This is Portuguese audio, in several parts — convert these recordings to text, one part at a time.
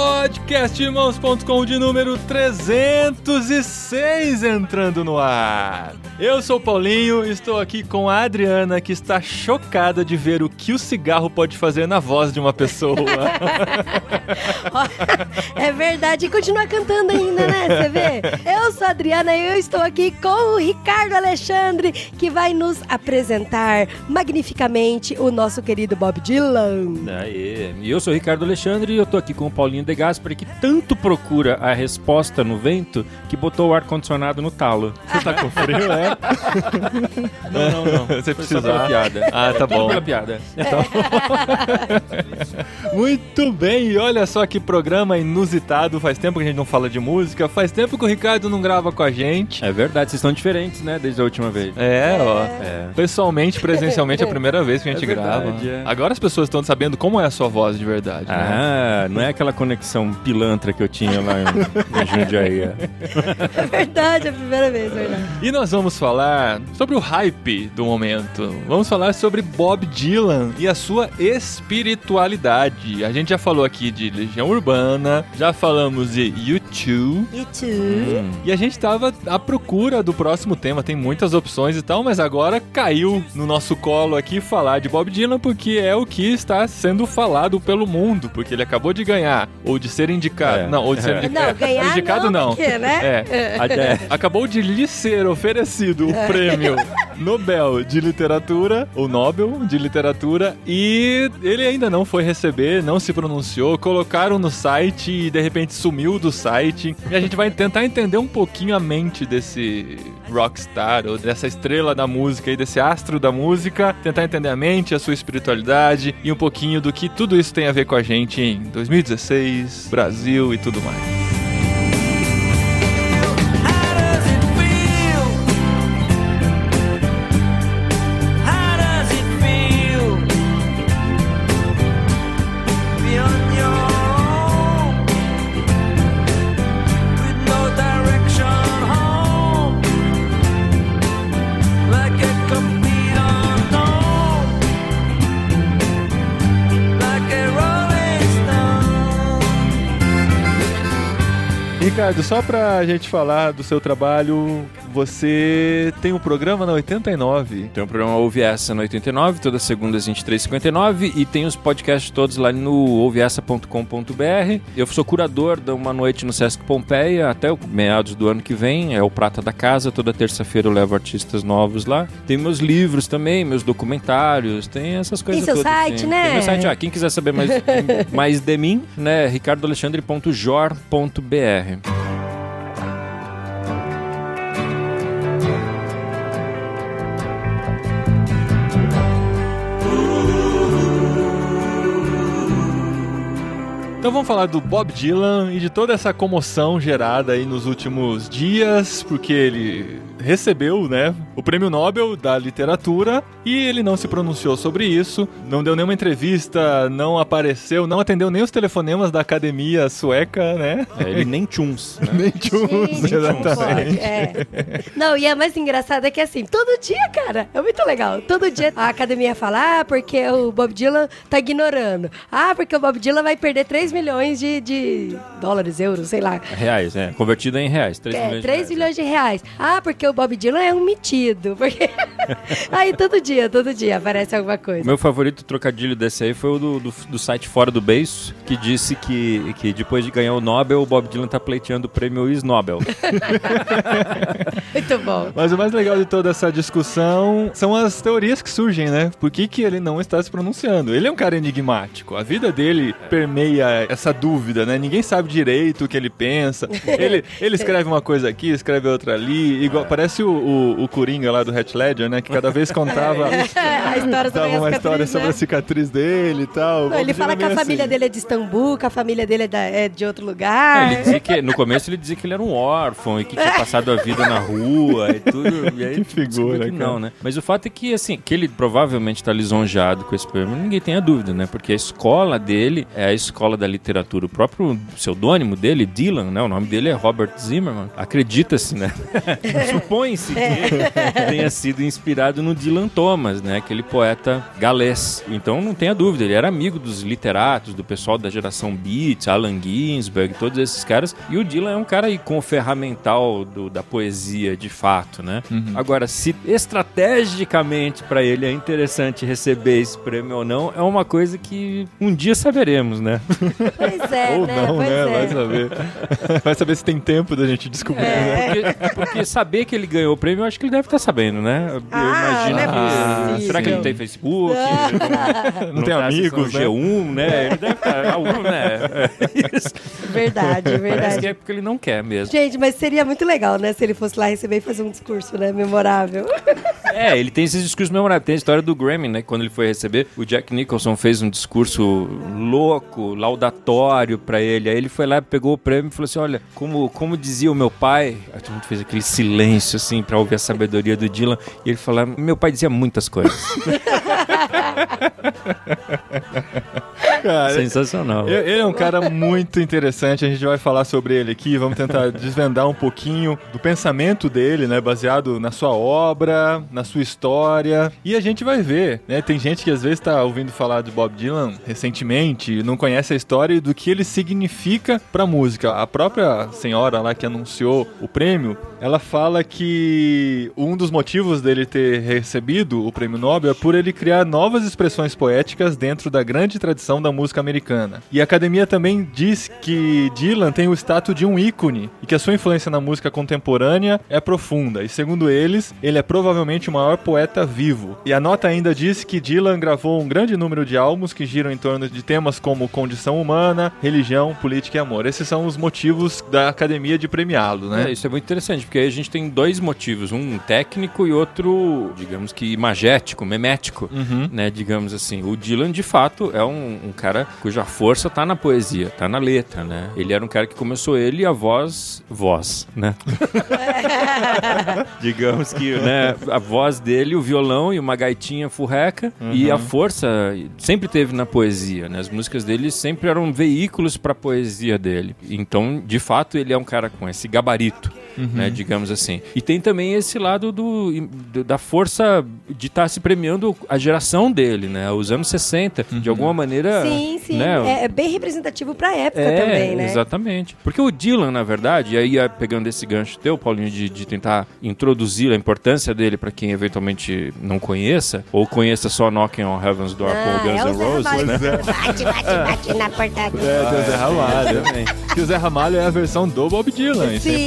Podcastirmãos.com de número 306 entrando no ar. Eu sou o Paulinho, estou aqui com a Adriana, que está chocada de ver o que o cigarro pode fazer na voz de uma pessoa. É verdade, e continua cantando ainda, né? Você vê? Eu sou a Adriana e eu estou aqui com o Ricardo Alexandre, que vai nos apresentar magnificamente o nosso querido Bob Dylan. Aê. E eu sou o Ricardo Alexandre e eu tô aqui com o Paulinho De Gaspari, que tanto procura a resposta no vento que botou o ar-condicionado no talo. Você tá com frio, é? Não, não, não. Você só pela piada. Ah, tá bom. pela piada. Muito bem, e olha só que programa inusitado. Faz tempo que a gente não fala de música, faz tempo que o Ricardo não grava com a gente. É verdade, vocês estão diferentes, né, desde a última vez. É, ó. É. Pessoalmente, presencialmente, é a primeira vez que a gente É verdade, grava. é. Agora as pessoas estão sabendo como é a sua voz de verdade. né? Ah, não é aquela conexão pilantra que eu tinha lá em, em Jundiaí. é. É verdade, é a primeira vez, é verdade. E nós vamos falar sobre o hype do momento. Vamos falar sobre Bob Dylan e a sua espiritualidade. A gente já falou aqui de Legião Urbana, já falamos de U2. E tu? Hum. E a gente tava à procura do próximo tema, tem muitas opções e tal, mas agora caiu no nosso colo aqui falar de Bob Dylan porque é o que está sendo falado pelo mundo, porque ele acabou de ganhar, ou de ser indicado. É. Não, ou de ser É. indicado. Não, ganhar indicado não, não. porque, né? É. É, Acabou de lhe ser oferecido o prêmio Nobel de Literatura, ou Nobel de Literatura, e ele ainda não foi receber, não se pronunciou, colocaram no site e de repente sumiu do site. E a gente vai tentar entender um pouquinho a mente desse rockstar, ou dessa estrela da música e desse astro da música, tentar entender a mente, a sua espiritualidade e um pouquinho do que tudo isso tem a ver com a gente em 2016, Brasil e tudo mais. Ricardo, só pra gente falar do seu trabalho, você tem um programa na 89. Tem o programa Ouve Essa no 89, todas segundas 23h59 e tem os podcasts todos lá no ouveessa.com.br. Eu sou curador de uma noite no Sesc Pompeia até o meados do ano que vem, é o Prata da Casa, toda terça-feira eu levo artistas novos lá. Tem meus livros também, meus documentários, tem essas coisas seu todas. site, sim. né? Tem meu site, ah, quem quiser saber mais, mais de mim, né, ricardoalexandre.jor.br. Então vamos falar do Bob Dylan e de toda essa comoção gerada aí nos últimos dias, porque ele recebeu, né, o Prêmio Nobel da Literatura e ele não se pronunciou sobre isso, não deu nenhuma entrevista, não apareceu, não atendeu nem os telefonemas da academia sueca, né? É, ele nem tchuns, né? Nem Gente, exatamente. pode, é. Não, e a mais engraçada é que assim, todo dia, cara, é muito legal. Todo dia a academia fala, ah, porque o Bob Dylan tá ignorando. Ah, porque o Bob Dylan vai perder 3 milhões de, de dólares, euros, sei lá. Reais, é. Convertido em reais. 3 É, milhões 3 de reais, milhões de reais. Ah, porque o Bob Dylan é um Porque... aí todo dia, todo dia aparece alguma coisa. meu favorito trocadilho desse aí foi o do, do, do site Fora do Beijo, que disse que, que depois de ganhar o Nobel, o Bob Dylan tá pleiteando o prêmio Is Nobel. Muito bom. Mas o mais legal de toda essa discussão são as teorias que surgem, né? Por que, que ele não está se pronunciando? Ele é um cara enigmático. A vida dele permeia essa dúvida, né? Ninguém sabe direito o que ele pensa. Ele, ele escreve uma coisa aqui, escreve outra ali. Igual, Parece o, o, o Coringa lá do Hatch Ledger, né? Que cada vez contava, a história sobre dava a uma cicatriz, história sobre né? a cicatriz dele e tal. Não, ele fala que a família assim. dele é de Istambul, que a família dele é, da- é de outro É, lugar. ele dizia que, no começo ele dizia que ele era um órfão e que tinha passado a vida na rua e tudo. E aí Que figura, que não, né? Mas o fato é que, assim, que ele provavelmente tá lisonjeado com esse prêmio, ninguém tenha dúvida, né? Porque a escola dele é a escola da literatura. O próprio pseudônimo dele, Dylan, né? O nome dele é Robert Zimmerman. Acredita-se, né? Supõe-se que tenha sido inspirado no Dylan Thomas, né? Aquele poeta galês. Então não tenha dúvida, ele era amigo dos literatos, do pessoal da geração Beat, Allen Ginsberg, todos esses caras. E o Dylan é um cara aí com o ferramental do- da poesia, de fato, né? Agora, se estrategicamente para ele é interessante receber esse prêmio ou não, é uma coisa que um dia saberemos, né? Pois é, Ou né? não, pois né? é. Vai saber. Vai saber se tem tempo da gente descobrir. né? Porque, porque saber que ele ganhou o prêmio, eu acho que ele deve estar sabendo, né? Eu Ah, imagino não é que. será que ele não tem Facebook? Não tem tá amigos, acessando né? G1, né? Ele deve estar. algum, né? É Isso. Verdade, Parece verdade. que é porque ele não quer mesmo. Gente, mas seria muito legal, né? Se ele fosse lá receber e fazer um discurso, né? Memorável. É, ele tem esses discursos memoráveis. Tem a história do Grammy, né? Quando ele foi receber, o Jack Nicholson fez um discurso louco, laudatório pra ele. Aí ele foi lá, pegou o prêmio e falou assim: Olha, como, como dizia o meu pai. Aí todo mundo fez aquele silêncio, assim, pra ouvir a sabedoria do Dylan. E ele falou: Meu pai dizia muitas coisas. Cara, Sensacional. Ele é um cara muito interessante, a gente vai falar sobre ele aqui, vamos tentar desvendar um pouquinho do pensamento dele, né, baseado na sua obra, na sua história, e a gente vai ver, né, tem gente que às vezes tá ouvindo falar de Bob Dylan recentemente, e não conhece a história e do que ele significa pra música. A própria senhora lá que anunciou o prêmio, ela fala que um dos motivos dele ter recebido o prêmio Nobel é por ele criar novas expressões poéticas dentro da grande tradição da música americana. E a academia também diz que Dylan tem o status de um ícone e que a sua influência na música contemporânea é profunda. E segundo eles, ele é provavelmente o maior poeta vivo. E a nota ainda diz que Dylan gravou um grande número de álbuns que giram em torno de temas como condição humana, religião, política e amor. Esses são os motivos da academia de premiá-lo, né? É, isso é muito interessante, porque aí a gente tem dois motivos, um técnico e outro, digamos que imagético, memético, Uhum. Né, digamos assim. O Dylan, de fato, é um, um cara cuja força tá na poesia, tá na letra, né? Ele era um cara que começou ele e a voz, voz, né? digamos que, né, a voz dele, o violão e uma gaitinha furreca e a força sempre teve na poesia, né? As músicas dele sempre eram veículos para a poesia dele. Então, de fato, ele é um cara com esse gabarito, né, digamos assim. E tem também esse lado do, da força de estar se premiando a geração dele, né? Os anos 60, de alguma maneira, Sim, sim. né? É, é bem representativo pra época É, também, né? exatamente. Porque o Dylan, na verdade, e aí é, pegando esse gancho teu, Paulinho, de, de tentar introduzir a importância dele pra quem eventualmente não conheça, ou conheça só Knocking on Heaven's Door com o Guns é N' Roses, né? Bate, bate, bate na portaria. É, tem o Zé Ramalho. Também. Que o Zé Ramalho é a versão do Bob Dylan, isso é Sim,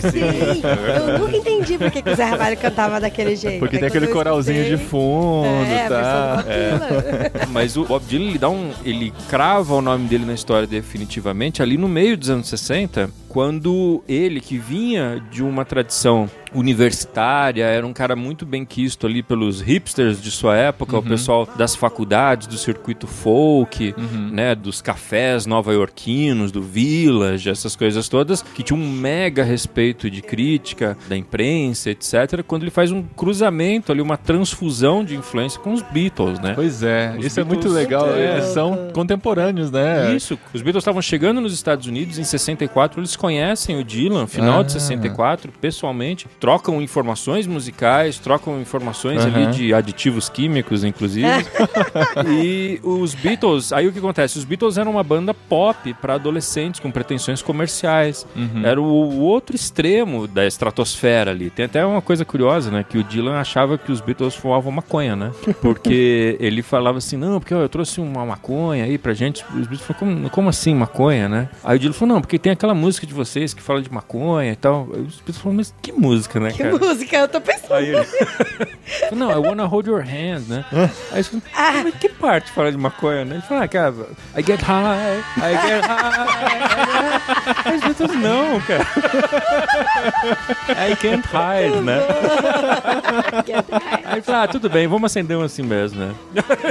sim. Eu nunca entendi por que que o Zé Ramalho cantava daquele jeito. Porque Aí tem aquele coralzinho de fundo, É, tá? Dylan. Mas o Bob Dylan, ele dá um. Ele crava o nome dele na história definitivamente ali no meio dos anos 60, quando ele, que vinha de uma tradição universitária, era um cara muito bem quisto ali pelos hipsters de sua época, o pessoal das faculdades, do circuito folk, né, dos cafés nova-iorquinos, do Village, essas coisas todas, que tinha um mega respeito de crítica da imprensa, etc., quando ele faz um cruzamento ali, uma transfusão de influência com os Beatles, né? Pois é, Os isso é muito Beatles- legal. Muito é, louco. são contemporâneos, né? Isso, os Beatles estavam chegando nos Estados Unidos em 64, eles conhecem o Dylan, final de Ah. 64, pessoalmente, trocam informações musicais, trocam informações ali de aditivos químicos, inclusive. e os Beatles, aí o que acontece? Os Beatles eram uma banda pop para adolescentes com pretensões comerciais. Uhum. Era o, o outro extremo da estratosfera ali. Tem até uma coisa curiosa, né? Que o Dylan achava que os Beatles fumavam maconha, né? Porque ele falava assim, não, porque ó, eu trouxe uma maconha aí pra gente. Os Beatles falaram, como, como assim maconha, né? Aí o Dylan falou, não, porque tem aquela música de vocês que fala de maconha e tal. Aí os Beatles falaram, mas que música, né, Que cara? música, eu tô pensando. Aí ele... falou, não, I wanna hold your hand, né? Aí eu falei, mas que parte fala de maconha, né? Ele falou, ah, cara, I get high, I get high, get Os Beatles não, cara. I can't hide, né? Aí ele falou, ah, tudo bem, vamos acender um assim mesmo, né?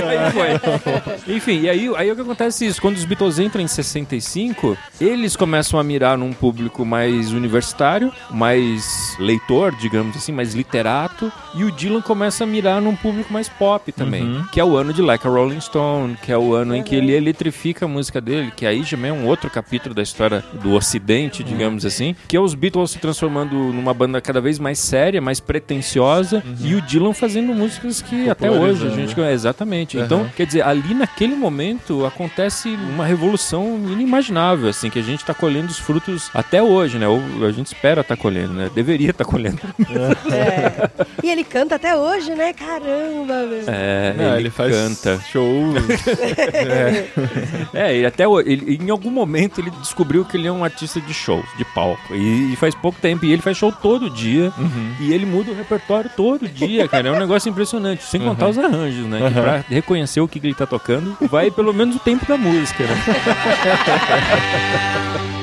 aí foi. Enfim, e aí, aí o que acontece é isso, quando os Beatles entram em 65, eles começam a mirar num público mais universitário, mais leitor, digamos assim, mais literato, e o Dylan começa a mirar num público mais pop também, que é o ano de Like a Rolling Stone, que é o ano em que ele eletrifica a música dele, que aí já é um outro capítulo da história do ocidente, digamos assim, que é os Beatles se transformando numa banda cada vez mais séria, mais pretensiosa, e o Dylan fazendo músicas que até hoje a gente conhece. Exatamente. Então, quer dizer, ali naquele momento acontece uma revolução inimaginável, assim, que a gente tá colhendo os frutos até hoje, né? Ou a gente espera estar colhendo, né? Deveria estar colhendo. É. E ele canta até hoje, né? Caramba, meu. É, Não, ele, faz canta. shows. É, ele até ele- em algum momento ele descobriu que ele é um artista de show, de palco. E, e faz pouco tempo. E ele faz show todo dia. E ele muda o repertório todo dia, cara. É um negócio impressionante. Sem contar os arranjos, né? Que pra reconhecer o que, que ele tá tocando, vai pelo menos o tempo da música, né?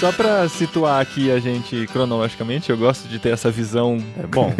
Só pra situar aqui a gente cronologicamente, eu gosto de ter essa visão, é bom,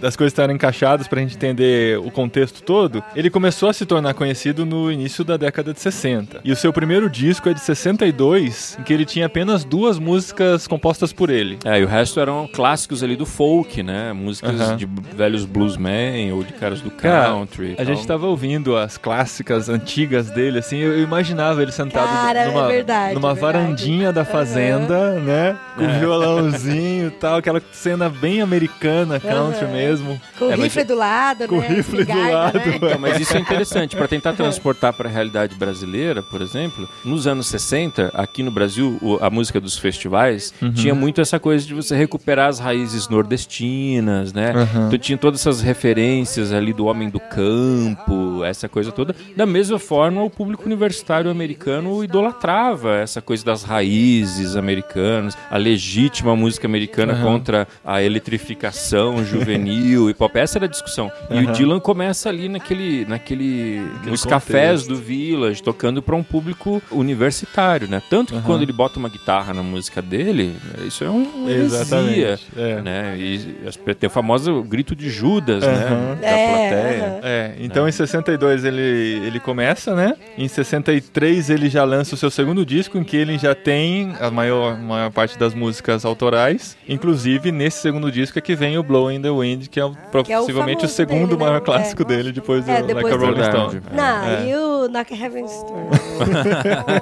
das coisas estarem encaixadas pra gente entender o contexto todo. Ele começou a se tornar conhecido no início da década de 60. E o seu primeiro disco é de 62, em que ele tinha apenas duas músicas compostas por ele. É, e o resto eram clássicos ali do folk, né? Músicas Aham. de velhos bluesmen ou de caras do Cara, country. e A gente tava ouvindo as clássicas antigas dele, assim, eu eu imaginava ele sentado Cara, é numa, verdade, numa é verdade. varandinha da fazenda, né? Com violãozinho e tal, aquela cena bem americana, country Aham. mesmo. Com o É, mas- rifle do lado, Com o né? rifle do Espingarda, lado. né? Então, mas isso é interessante. Para tentar transportar para a realidade brasileira, por exemplo, nos anos 60, aqui no Brasil, a música dos festivais tinha muito essa coisa de você recuperar as raízes nordestinas, né? Então tinha todas essas referências ali do homem do campo, essa coisa toda. Da mesma forma, o público universitário americano idolatrava essa coisa das raízes americanas, a legítima música americana contra a eletrificação juvenil e pop. Essa era a discussão. E o Dylan começa ali naquele, naquele, nos cafés do Village, tocando para um público universitário, né? Tanto que quando ele bota uma guitarra na música dele, isso é um heresia, Exatamente, é. né? E tem o famoso grito de Judas, né? Da É, plateia. É, então em 62 ele, ele começa, né? Em 63 ele já lança o seu segundo disco, em que ele já tem a maior, maior parte das músicas autorais. Inclusive, nesse segundo disco é que vem o Blow in the Wind, que é o- Que é o possivelmente o, famoso segundo dele, né? maior clássico É. dele, depois do É, Like depois a do- Rolling. Stone. Não, É. e o Knock Heaven's Door.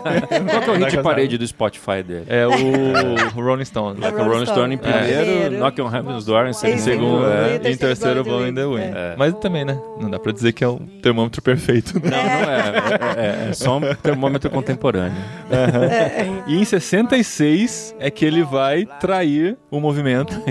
Qual que é o hit Like parede do Spotify dele? É o Rolling Stone. Like a Rolling Rolling Stone em Stone. primeiro, Primeiro. Knock on Heaven's Door em segundo. É, e em terceiro Blow in the Wind. É. Mas também, né? Não dá pra dizer que é um termômetro perfeito, né? Não, não é. É, é- é só um termômetro contemporâneo. E em 66 é que ele vai trair o movimento.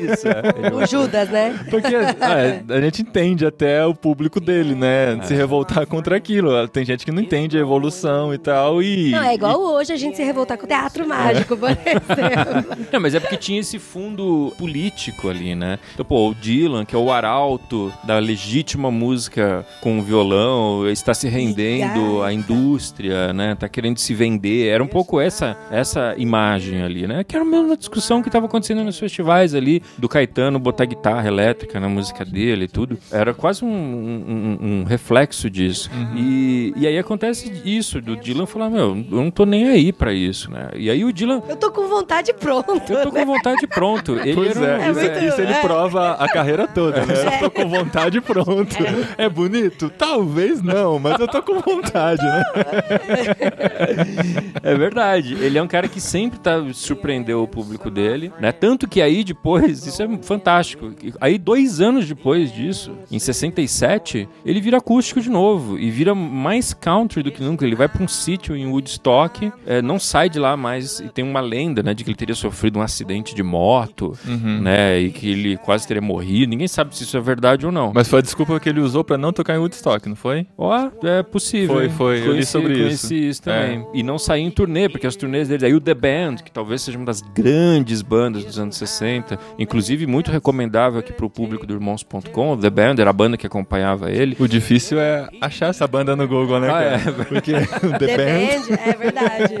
Isso, é. O Judas, né? Porque ah, a gente entende até o público dele, né? Se revoltar contra aquilo. Tem gente que não entende a evolução e tal. E, Não, é igual hoje a gente se revoltar com o teatro mágico, por exemplo. Não, mas é porque tinha esse fundo político ali, né? Então, pô, o Dylan, que é o arauto da legítima música com violão, está se rendendo à indústria, né? Tá querendo se vender. Era um pouco essa essa imagem ali, né? Que era a mesma discussão que estava acontecendo nos festivais ali, do Caetano botar guitarra elétrica na música dele e tudo. Era quase um, um- um reflexo disso. E, e aí acontece isso, do Dylan falar, meu, eu não tô nem aí pra isso, né? E aí o Dylan Eu tô com vontade pronto. eu tô com vontade pronto. Ele Pois era um- é, isso, muito- isso ele é. prova a carreira toda, né? Eu tô com vontade pronto. É bonito? Talvez não, mas eu tô com vontade, né? É verdade. Ele é um cara que que sempre tá, surpreendeu o público dele, né? Tanto que aí depois, isso é fantástico. Aí dois anos depois disso, em 67, ele vira acústico de novo e vira mais country do que nunca. Ele vai para um sítio em Woodstock, é, não sai de lá mais e tem uma lenda, né, de que ele teria sofrido um acidente de moto, né, e que ele quase teria morrido. Ninguém sabe se isso é verdade ou não. Mas foi a desculpa que ele usou pra não tocar em Woodstock, não foi? Ó, é possível. Foi, foi, eu li Conheci- sobre conheci isso. isso também. E não sair em turnê, porque as turnês deles, aí o The Band, que talvez seja uma das grandes bandas dos anos 60, inclusive muito recomendável aqui pro público do Irmãos.com, o The Band era a banda que acompanhava ele. O difícil é achar essa banda no Google, né, Ah, é. Porque o The Band... Depende, é verdade.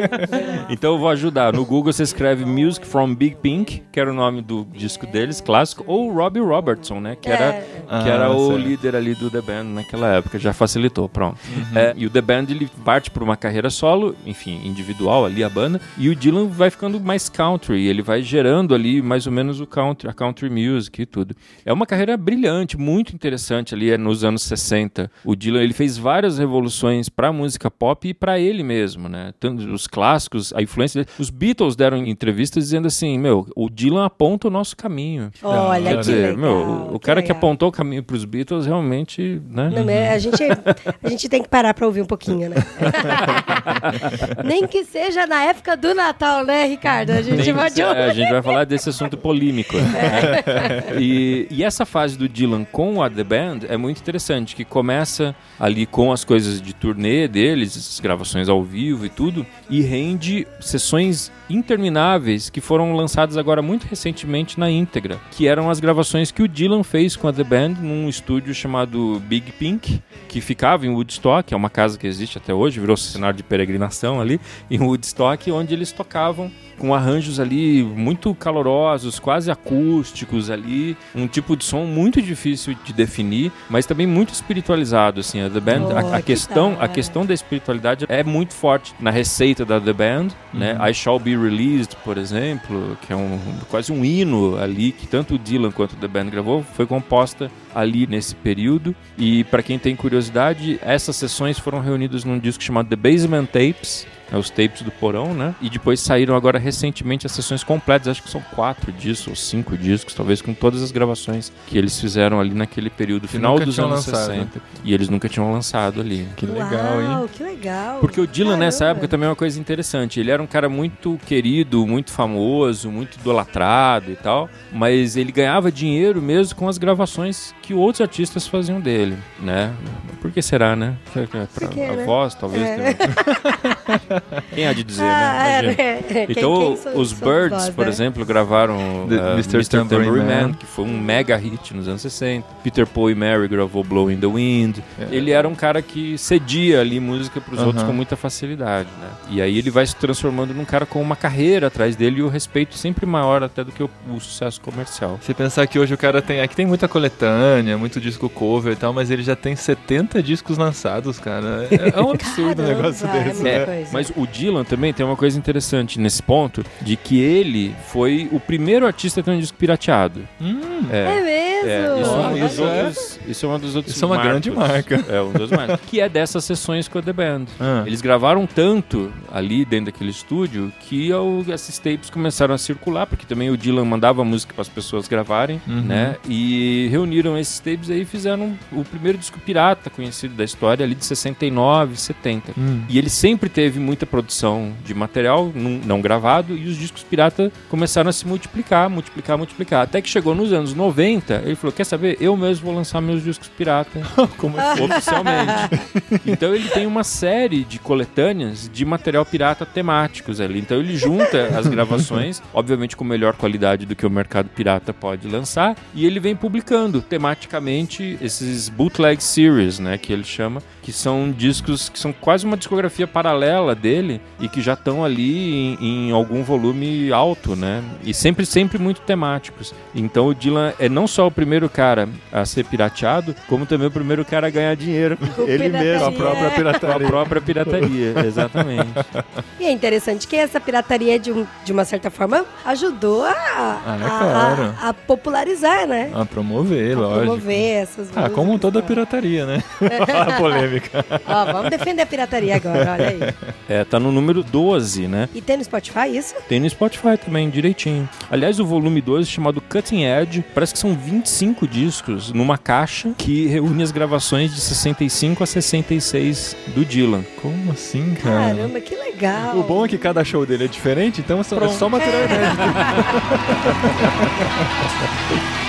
Então eu vou ajudar. No Google você escreve Music from Big Pink, que era o nome do disco deles, clássico, ou Robbie Robertson, né? Que era, É. que era Ah, o certo. líder ali do The Band naquela época, já facilitou, pronto. É, e o The Band ele parte por uma carreira solo, enfim, individual ali a banda, e o Dylan vai ficando mais country, ele vai gerando ali mais ou menos o country, a country music e tudo. É uma carreira brilhante, muito interessante ali é nos anos 60. O Dylan ele fez várias revoluções para música pop e para ele mesmo, né? Tanto os clássicos, a influência dele. Os Beatles deram entrevistas dizendo assim, meu, o Dylan aponta o nosso caminho. Olha, Quer que dizer, legal. meu, o cara que apontou o caminho para os Beatles realmente, né? Não, mas a gente, a gente tem que parar pra ouvir um pouquinho, né? Nem que seja na época do Natal, né, Ricardo? A gente é, a gente vai falar desse assunto polêmico. né? E, e essa fase do Dylan com a The Band é muito interessante, que começa ali com as coisas de turnê deles, as gravações ao vivo e tudo, e rende sessões intermináveis que foram lançadas agora muito recentemente na íntegra, que eram as gravações que o Dylan fez com a The Band num estúdio chamado Big Pink, que ficava em Woodstock, é uma casa que existe até hoje, virou cenário de peregrinação ali, em Woodstock, onde eles tocavam com arranjos ali muito calorosos, quase acústicos ali, um tipo de som muito difícil de definir, mas também muito espiritualizado assim. A The Band, Oh, a, a que questão, da a questão da espiritualidade é muito forte na receita da The Band, né? I Shall Be Released, por exemplo, que é um quase um hino ali que tanto o Dylan quanto The Band gravou, foi composta ali nesse período. E para quem tem curiosidade, essas sessões foram reunidas num disco chamado The Basement Tapes, né, os tapes do porão, né? E depois saíram agora recentemente as sessões completas, acho que são quatro discos ou cinco discos, talvez com todas as gravações que eles fizeram ali naquele período, final dos anos lançado. 60. E eles nunca tinham lançado ali. Que legal, hein? Que legal. Porque o Dylan nessa Caramba. época também é uma coisa interessante. Ele era um cara muito querido, muito famoso, muito idolatrado e tal, mas ele ganhava dinheiro mesmo com as gravações que outros artistas faziam dele, né? Por que será, né? Será que é pra quê, a né? voz, talvez. É. Quem há de dizer, Ah, né? é, Imagina. né? Quem- Então, quem so- os Birds, nós, por né? exemplo, gravaram The- uh, Mr. Mr. Tambourine Tambourine Man. Man, que foi um mega hit nos anos 60. Peter Paul e Mary gravou Blow in the Wind. Ele era um cara que cedia ali música pros outros Aham. com muita facilidade, né? E aí ele vai se transformando num cara com uma carreira atrás dele e o respeito sempre maior até do que o, o sucesso comercial. Se pensar que hoje o cara tem. Aqui tem muita coletânea, muito disco cover e tal, mas ele já tem 70 discos lançados, cara. É, é um absurdo um Caramba, negócio é desse, muita né? coisa. Mas o Dylan também tem uma coisa interessante nesse ponto, de que ele foi o primeiro artista a ter um disco pirateado. Hum, É mesmo? É, isso, é um dos só. outros, isso é uma dos outros Isso é uma grande marca. É, um dos marcos. que é dessas sessões com a The Band. Ah. Eles gravaram tanto ali dentro daquele estúdio que o- esses tapes começaram a circular, porque também o Dylan mandava música para as pessoas gravarem, Uhum. né? E reuniram esses tapes aí e fizeram o primeiro disco pirata conhecido da história ali de 69, 70. Hum. E ele sempre teve muita produção de material não, gravado e os discos pirata começaram a se multiplicar, multiplicar, multiplicar. Até que chegou nos anos 90, ele falou: Quer saber? Eu mesmo vou lançar meus discos pirata Como assim? oficialmente. então ele tem uma série de coletâneas de material pirata temáticos ali. Então ele junta as gravações, obviamente com melhor qualidade do que o mercado pirata pode lançar, e ele vem publicando tematicamente esses bootleg series, né, que ele chama, que são discos que são quase uma discografia paralela dele e que já estão ali em, em algum volume alto, né? E sempre sempre muito temáticos. Então o Dylan é não só o primeiro cara a ser pirateado, como também o primeiro cara a ganhar dinheiro Com ele pirataria. mesmo Com a própria com a pirataria. própria pirataria, exatamente. E é interessante que essa pirataria, de, um- de uma certa forma, ajudou a, Ah, é a- claro. a- a popularizar, né? A promover, A lógico. promover essas Ah, como toda tal. pirataria, né? Olha a polêmica. Ó, vamos defender a pirataria agora, olha aí. É, tá no número 12, né? E tem no Spotify isso? Tem no Spotify também, direitinho. Aliás, o volume 12, chamado Cutting Edge, parece que são 25 discos numa caixa que reúne as gravações de 65 a 66 do Dylan. Como assim, cara? Caramba, que legal. O bom é que cada show dele é diferente, então é só, é só material inédito.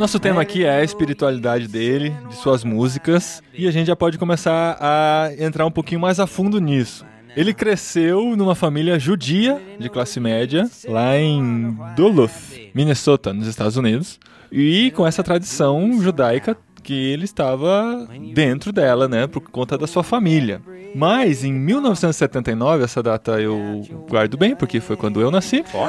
Nosso tema aqui é a espiritualidade dele, de suas músicas, e a gente já pode começar a entrar um pouquinho mais a fundo nisso. Ele cresceu numa família judia de classe média, lá em Duluth, Minnesota, nos Estados Unidos, e com essa tradição judaica que ele estava dentro dela, né, por conta da sua família. Mas em 1979, essa data eu guardo bem, porque foi quando eu nasci. Oh.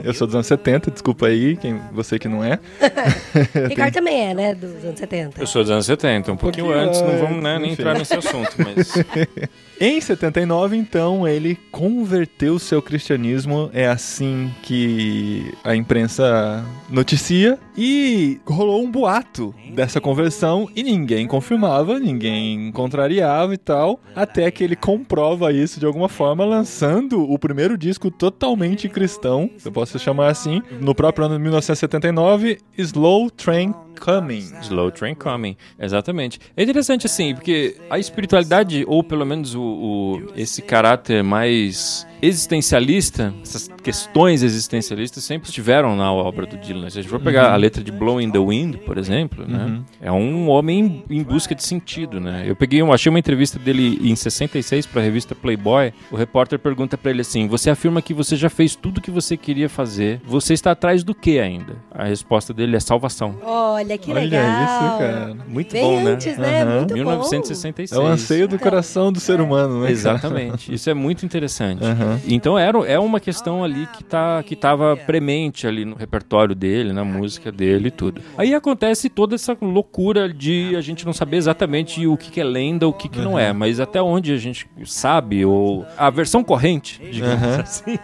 Eu sou dos anos 70, desculpa aí, quem, você que não é. Ricardo também é, né? Dos anos 70. Eu sou dos anos 70, um pouquinho, pouquinho antes, não vamos né, nem enfim. entrar nesse assunto, mas Em 79, então, ele converteu seu cristianismo, é assim que a imprensa noticia, e rolou um boato dessa conversão e ninguém confirmava, ninguém contrariava e tal, até que ele comprova isso de alguma forma, lançando o primeiro disco totalmente cristão, se eu posso chamar assim, no próprio ano de 1979, Slow Train Coming. Slow Train Coming, exatamente. É interessante assim, porque a espiritualidade, ou pelo menos o, o- esse caráter mais existencialista, essas questões existencialistas sempre estiveram na obra do Dylan. Se a gente for pegar a letra de Blowing the Wind, por exemplo, né, é um homem em busca de sentido, né? Eu peguei, eu achei uma entrevista dele em 66 para a revista Playboy. O repórter pergunta para ele assim: "Você afirma que você já fez tudo o que você queria fazer. Você está atrás do que ainda?" A resposta dele é salvação. Olha que Olha legal. isso, cara. Muito Bem bom, né? antes, né? Aham. Muito bom. 1966. É o anseio do coração do ser humano, né? Exatamente. Isso é muito interessante. Aham. Então era, é uma questão ali que tá que tava premente ali no repertório dele, na música dele e tudo. Aí acontece toda essa loucura de a gente não saber exatamente o que, que é lenda, o que, que não é, mas até onde a gente sabe ou a versão corrente, digamos assim,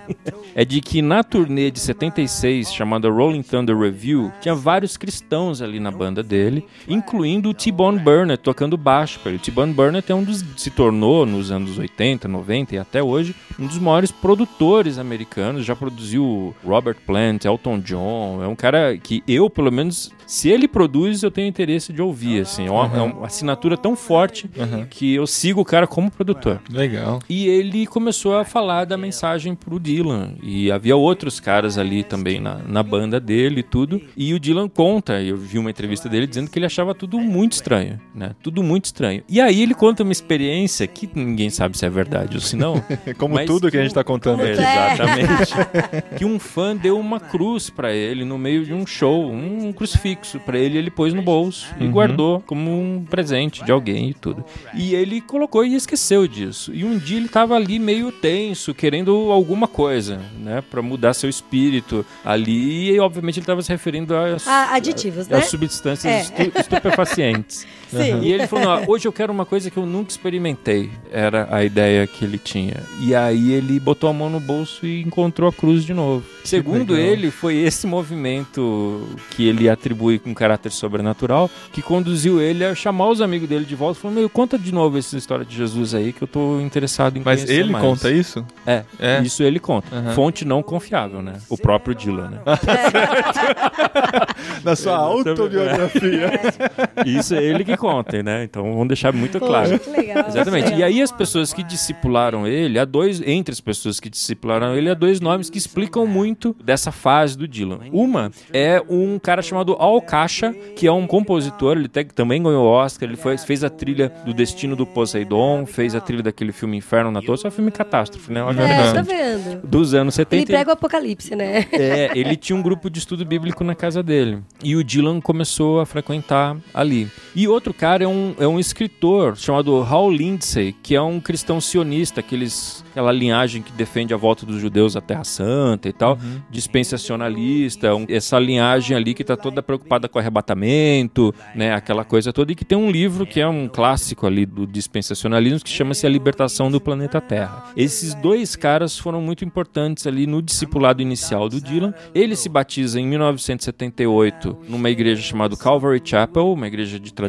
é de que na turnê de 76 chamada Rolling Thunder Review tinha vários cristãos ali na banda dele, incluindo o T-Bone Burnett tocando baixo. O T-Bone Burnett é um dos se tornou nos anos 80, 90 e até hoje um dos maiores produtores americanos, já produziu Robert Plant, Elton John, é um cara que eu, pelo menos, se ele produz, eu tenho interesse de ouvir, assim, é uma, é uma assinatura tão forte que eu sigo o cara como produtor. Legal. E ele começou a falar da mensagem pro Dylan. E havia outros caras ali também na, na banda dele e tudo. E o Dylan conta, eu vi uma entrevista dele dizendo que ele achava tudo muito estranho, né? Tudo muito estranho. E aí ele conta uma experiência que ninguém sabe se é verdade ou se não. Como tudo que a gente tá contando aqui. é. Exatamente. que um fã deu uma cruz pra ele no meio de um show, um crucifixo pra ele, ele pôs no bolso e guardou como um presente de alguém e tudo. E ele colocou e esqueceu disso. E um dia ele tava ali meio tenso, querendo alguma coisa, né, Pra mudar seu espírito ali e obviamente ele tava se referindo às, Ah, aditivos, né? às substâncias É. estu- estupefacientes. Sim. E ele falou: "Não, hoje eu quero uma coisa que eu nunca experimentei. Era a ideia que ele tinha. E aí ele botou a mão no bolso e encontrou a cruz de novo. Segundo legal. ele, foi esse movimento que ele atribui com caráter sobrenatural que conduziu ele a chamar os amigos dele de volta e falou: Meu, conta de novo essa história de Jesus aí que eu tô interessado em Mas conhecer ele mais." conta isso? É, É? isso ele conta. Aham. Fonte não confiável, né? O próprio Dylan, né? Na sua autobiografia. Isso é ele que conta, né? Então vamos deixar muito claro. Poxa, que legal. Exatamente. E aí as pessoas que discipularam ele, há dois, entre as pessoas que discipularam ele, há dois nomes que explicam muito dessa fase do Dylan. Uma é um cara chamado Al Caixa, que é um compositor, ele também ganhou Oscar, ele foi- fez a trilha do Destino do Poseidon, fez a trilha daquele filme Inferno na Torre, só filme catástrofe, né? Olha É, tá vendo? Dos anos 70. Ele prega o apocalipse, né? É, ele tinha um grupo de estudo bíblico na casa dele. E o Dylan começou a frequentar ali. E outro cara é um, é um escritor chamado Hal Lindsey, que é um cristão sionista, aqueles, aquela linhagem que defende a volta dos judeus à Terra Santa e tal, Uhum. dispensacionalista, um- essa linhagem ali que está toda preocupada com arrebatamento, né, aquela coisa toda, e que tem um livro que é um clássico ali do dispensacionalismo que chama-se A Libertação do Planeta Terra. Esses dois caras foram muito importantes ali no discipulado inicial do Dylan. Ele se batiza em 1978 numa igreja chamada Calvary Chapel, uma igreja de tradição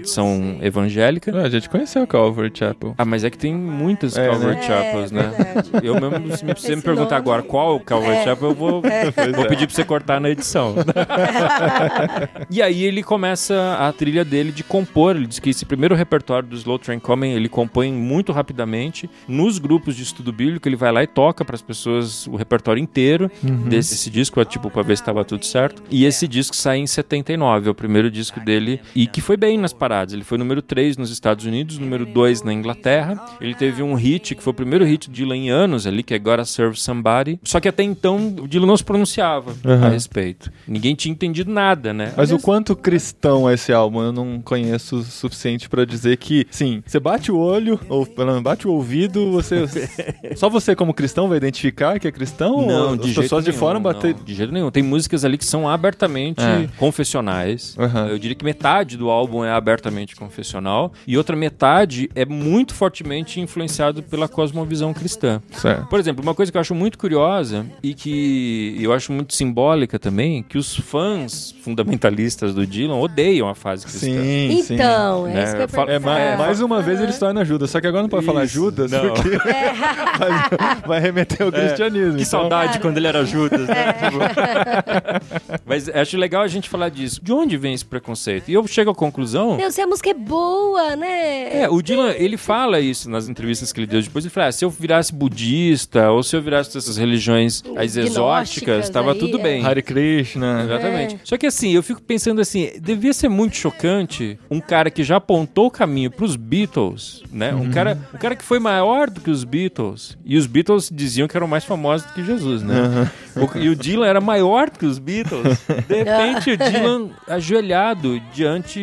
evangélica. Ah, a gente conheceu a Calvary Chapel. Ah, mas é que tem muitas É, Calvary né? Chapels, É, né? verdade. Eu mesmo, se me- se você me perguntar nome- agora qual Calvary É. Chapel, eu vou, vou é. pedir pra você cortar na edição. e aí ele começa a trilha dele de compor. Ele diz que esse primeiro repertório do Slow Train Coming ele compõe muito rapidamente. Nos grupos de estudo bíblico, ele vai lá e toca para as pessoas o repertório inteiro desse esse disco, tipo, pra ver se estava tudo certo. E esse disco sai em 79, é o primeiro disco dele, e que foi bem nas paradas. Ele foi número 3 nos Estados Unidos, número 2 na Inglaterra. Ele teve um hit, que foi o primeiro hit do Dylan em anos ali, que é Gotta Serve Somebody. Só que até então o Dylan não se pronunciava a Aham. respeito. Ninguém tinha entendido nada, né? Mas o quanto cristão é esse álbum, eu não conheço o suficiente pra dizer que, sim, você bate o olho, ou pelo menos bate o ouvido, você. só você, como cristão, vai identificar que é cristão? Não, ou de as jeito pessoas de nenhum, fora bater. não, de jeito nenhum. Tem músicas ali que são abertamente É. confessionais. Aham. Eu diria que metade do álbum é abertamente confessional e outra metade é muito fortemente influenciado pela cosmovisão cristã. Certo. Por exemplo, uma coisa que eu acho muito curiosa e que eu acho muito simbólica também, que os fãs fundamentalistas do Dylan odeiam a fase cristã. Sim, sim. Então, é Né, isso que eu ia fala- É, perguntar. ma- mais uma vez ele se torna Judas, só que agora não pode falar Isso. Judas, Não. porque vai, vai remeter ao cristianismo. Que então- saudade quando ele era Judas, né? Tipo, Mas acho legal a gente falar disso. De onde vem esse preconceito? E eu chego à conclusão. Meu, se a música é boa, né? É, o Dylan, ele fala isso nas entrevistas que ele deu depois. Ele fala: ah, se eu virasse budista ou se eu virasse dessas religiões as exóticas, estava aí, tudo é. bem. Hare Krishna. Exatamente. Só que assim, eu fico pensando assim, devia ser muito chocante um cara que já apontou o caminho pros Beatles, né? Um cara, um cara que foi maior do que os Beatles. E os Beatles diziam que eram mais famosos do que Jesus, né? O- e o Dylan era maior que os Beatles. De repente, o Dylan ajoelhado diante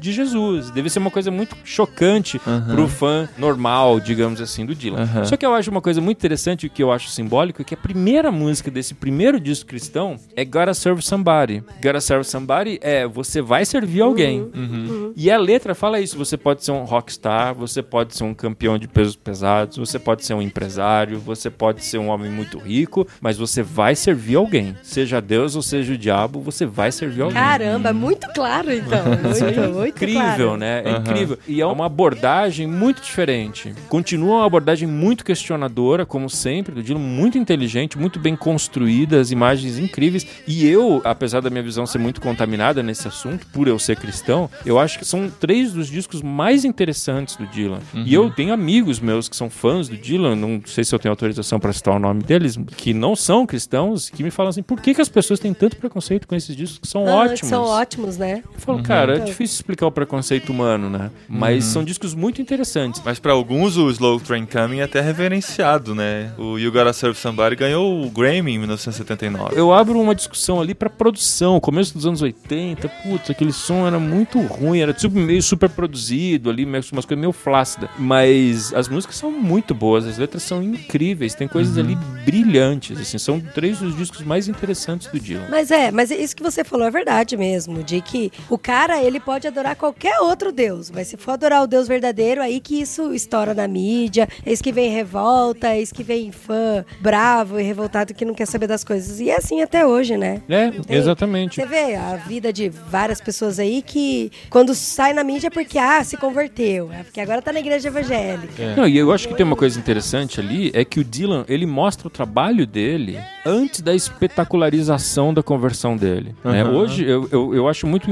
de Jesus. Deve ser uma coisa muito chocante pro fã normal, digamos assim, do Dylan. Aham. Só que eu acho uma coisa muito interessante, o que eu acho simbólico, é que a primeira música desse primeiro disco cristão é Gotta Serve Somebody. Gotta Serve Somebody é você vai servir alguém. Uhum. E a letra fala isso. Você pode ser um rockstar, você pode ser um campeão de pesos pesados, você pode ser um empresário, você pode ser um homem muito rico, mas você vai servir alguém. Seja Deus ou seja o diabo, você vai servir alguém. Caramba, muito claro, então. Muito, muito incrível, claro. né? É Aham. incrível. E é uma abordagem muito diferente. Continua uma abordagem muito questionadora, como sempre, do Dylan, muito inteligente, muito bem construída, as imagens incríveis. E eu, apesar da minha visão ser muito contaminada nesse assunto, por eu ser cristão, eu acho que são três dos discos mais interessantes do Dylan. E eu tenho amigos meus que são fãs do Dylan, não sei se eu tenho autorização para citar o nome deles, que não são cristãos, que me falam assim: por que, que as pessoas têm tanto preconceito com esses discos que são Ah, ótimos? São ótimos, né? Eu falo, cara, é difícil explicar o preconceito humano, né? Mas são discos muito interessantes. Mas pra alguns o Slow Train Coming é até reverenciado, né? O You Gotta Serve Somebody ganhou o Grammy em 1979. Eu abro uma discussão ali pra produção, começo dos anos 80, putz, aquele som era muito ruim, era tipo meio super produzido ali, umas coisas meio flácidas. Mas as músicas são muito boas, as letras são incríveis, tem coisas ali brilhantes, assim, são três dos discos mais interessantes do Dylan. Mas é, mas isso que você falou é verdade mesmo, de que o cara, ele pode adorar qualquer outro Deus, mas se for adorar o Deus verdadeiro, aí que isso estoura na mídia, é isso que vem revolta, é isso que vem fã bravo e revoltado que não quer saber das coisas. E é assim até hoje, né? É, Tem- exatamente. Você vê a vida de várias pessoas aí que quando sai na mídia é porque, ah, se converteu, é porque agora tá na igreja evangélica. Não, e eu acho que tem uma coisa interessante ali, é que o Dylan, ele mostra o trabalho dele antes da espetacularização da conversão dele. né? Aham. Hoje, eu, eu, eu acho muito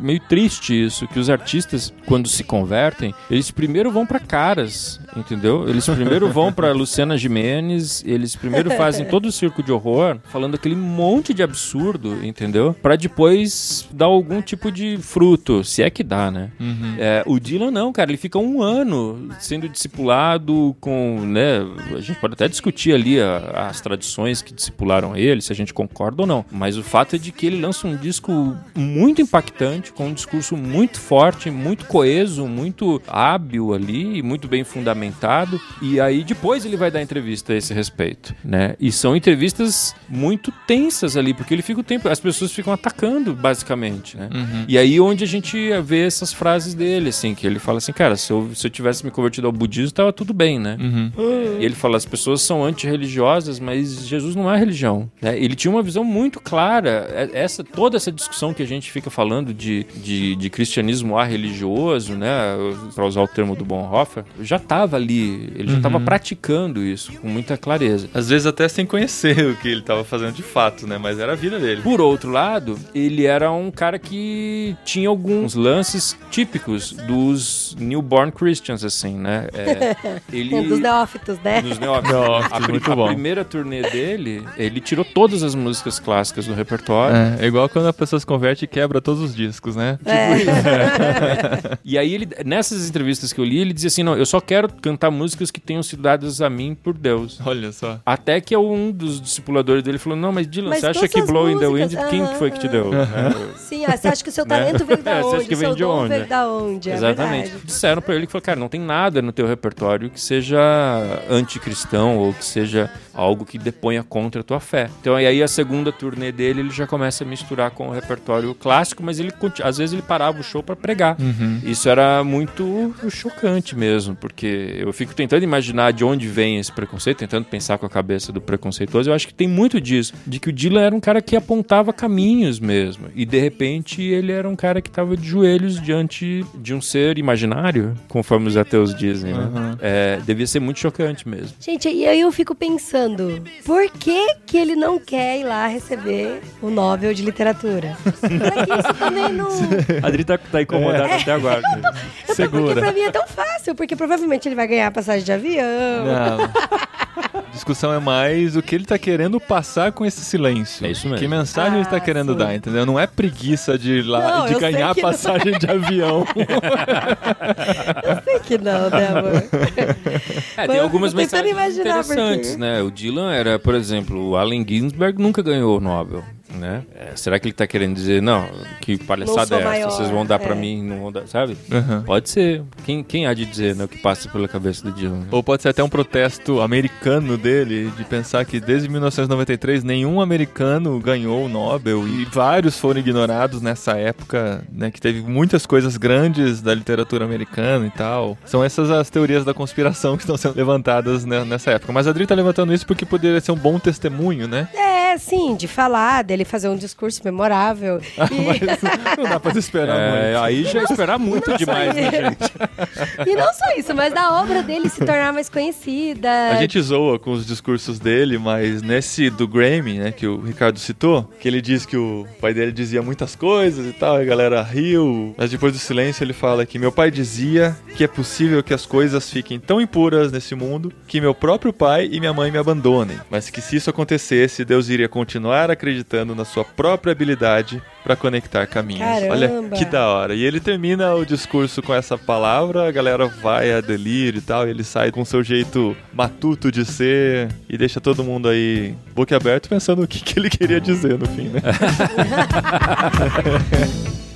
meio triste isso, que os artistas, quando se convertem, eles primeiro vão pra caras, entendeu? Eles primeiro vão pra Luciana Jimenez, eles primeiro fazem todo o circo de horror, falando aquele monte de absurdo, entendeu? Pra depois dar algum tipo de fruto, se é que dá, né? É, o Dylan não, cara, ele fica um ano sendo discipulado com, né, a gente pode até discutir ali a- as tradições que discipularam ele, se a gente concorda ou não, mas o fato é de que ele lança um disco muito impactante, com um discurso muito forte, muito coeso, muito hábil ali, muito bem fundamentado. E aí depois ele vai dar entrevista a esse respeito, né? E são entrevistas muito tensas ali, porque ele fica o tempo, as pessoas ficam atacando, basicamente, né? E aí onde a gente vê essas frases dele, assim, que ele fala assim, cara, se eu, se eu tivesse me convertido ao budismo, tava tudo bem, né? E ele fala, as pessoas são antirreligiosas, mas Jesus não é religião. né? Ele tinha uma visão muito clara. É- Essa, toda essa discussão que a gente fica falando de, de, de cristianismo religioso, né? Para usar o termo do Bonhoeffer, já estava ali. Ele já estava praticando isso com muita clareza. Às vezes até sem conhecer o que ele tava fazendo de fato, né? Mas era a vida dele. Por outro lado, ele era um cara que tinha alguns lances típicos dos newborn Christians, assim, né? É, ele... Dos neófitos, né? Dos neófitos. Neófitos, a, a bom. primeira turnê dele, ele tirou todas as músicas clássicas do repertório. É, é igual quando a pessoa se converte e quebra todos os discos, né? E aí, ele, nessas entrevistas que eu li, ele dizia assim: não, eu só quero cantar músicas que tenham sido dadas a mim por Deus. Olha só. Até que um dos discipuladores dele falou: Não, mas Dylan, Mas você acha que Blow in the músicas, Wind, quem que foi que te deu? Né? Sim, ah, você acha que o seu talento veio da É, você onde? acha que vem de onde? veio da onde? É Exatamente. verdade. Disseram pra ele que falou, cara, não tem nada no teu repertório que seja anticristão ou que seja algo que deponha contra a tua fé. Então e aí a segunda turnê dele ele já começa a misturar com o repertório clássico, mas ele às vezes ele parava o show pra pregar. Isso era muito chocante mesmo, porque eu fico tentando imaginar de onde vem esse preconceito, tentando pensar com a cabeça do preconceituoso. Eu acho que tem muito disso, de que o Dylan era um cara que apontava caminhos mesmo, e de repente ele era um cara que estava de joelhos diante de um ser imaginário, conforme os ateus dizem, né? É, devia ser muito chocante mesmo. Gente, e aí eu fico pensando, por que que ele não quer ir lá receber o Nobel de Literatura? Será que isso também não... A Adri tá, tá incomodada até agora. Porque Segura. pra mim é tão fácil, porque provavelmente ele vai ganhar passagem de avião. Não. A discussão é mais o que ele tá querendo passar com esse silêncio. É isso mesmo. Que mensagem ele tá Ah, querendo sim. dar, entendeu? Não é preguiça de ir lá Não, de ganhar não. passagem de avião. Eu sei que não, né, amor? É, Mas tem algumas mensagens interessantes, porque- né? O Dylan era, por exemplo, o Allen Ginsberg nunca ganhou o Nobel, né? É, será que ele tá querendo dizer, não, que palhaçada é essa? maior, Vocês vão dar pra é. mim, não vão dar, sabe? Uhum. Pode ser. Quem, quem há de dizer, né, o que passa pela cabeça do Dylan? né? Ou pode ser até um protesto americano dele, de pensar que desde 1993 nenhum americano ganhou o Nobel e vários foram ignorados nessa época, né? Que teve muitas coisas grandes da literatura americana e tal. São essas as teorias da conspiração que estão sendo levantadas né, nessa época. Mas a Adri tá levantando isso porque poderia ser um bom testemunho, né? É, sim, de falar, dele fazer um discurso memorável. E, Não dá pra se esperar É, muito. aí já esperar muito demais, né, gente? e não só isso, mas da obra dele se tornar mais conhecida. A gente zoa com os discursos dele, mas nesse do Grammy, né, que o Ricardo citou, que ele diz que o pai dele dizia muitas coisas e tal, e a galera riu, mas depois do silêncio ele fala que meu pai dizia que é possível que as coisas fiquem tão impuras nesse mundo que meu próprio pai e minha mãe me abandonem, mas que se isso acontecesse, Deus iria continuar acreditando na sua própria habilidade para conectar caminhos. Caramba. Olha que da hora. E ele termina o discurso com essa palavra, a galera vai a delírio e tal, e ele sai com seu jeito matuto de ser e deixa todo mundo aí boquiaberto pensando o que, que ele queria dizer no fim, né?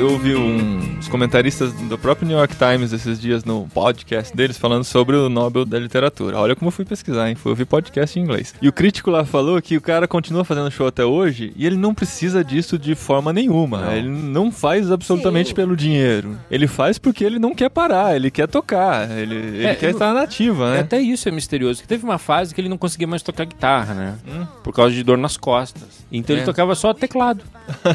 Eu ouvi um- comentaristas do próprio New York Times esses dias no podcast deles falando sobre o Nobel da Literatura. Olha como eu fui pesquisar, hein? Fui ouvir podcast em inglês. E o crítico lá falou que o cara continua fazendo show até hoje e ele não precisa disso de forma nenhuma. Não. Ele não faz absolutamente Sim. pelo dinheiro. Ele faz porque ele não quer parar, ele quer tocar, ele, ele É, quer eu- estar nativa, né? Até isso é misterioso. Que teve uma fase que ele não conseguia mais tocar guitarra, né? Por causa de dor nas costas. Então É. ele tocava só teclado.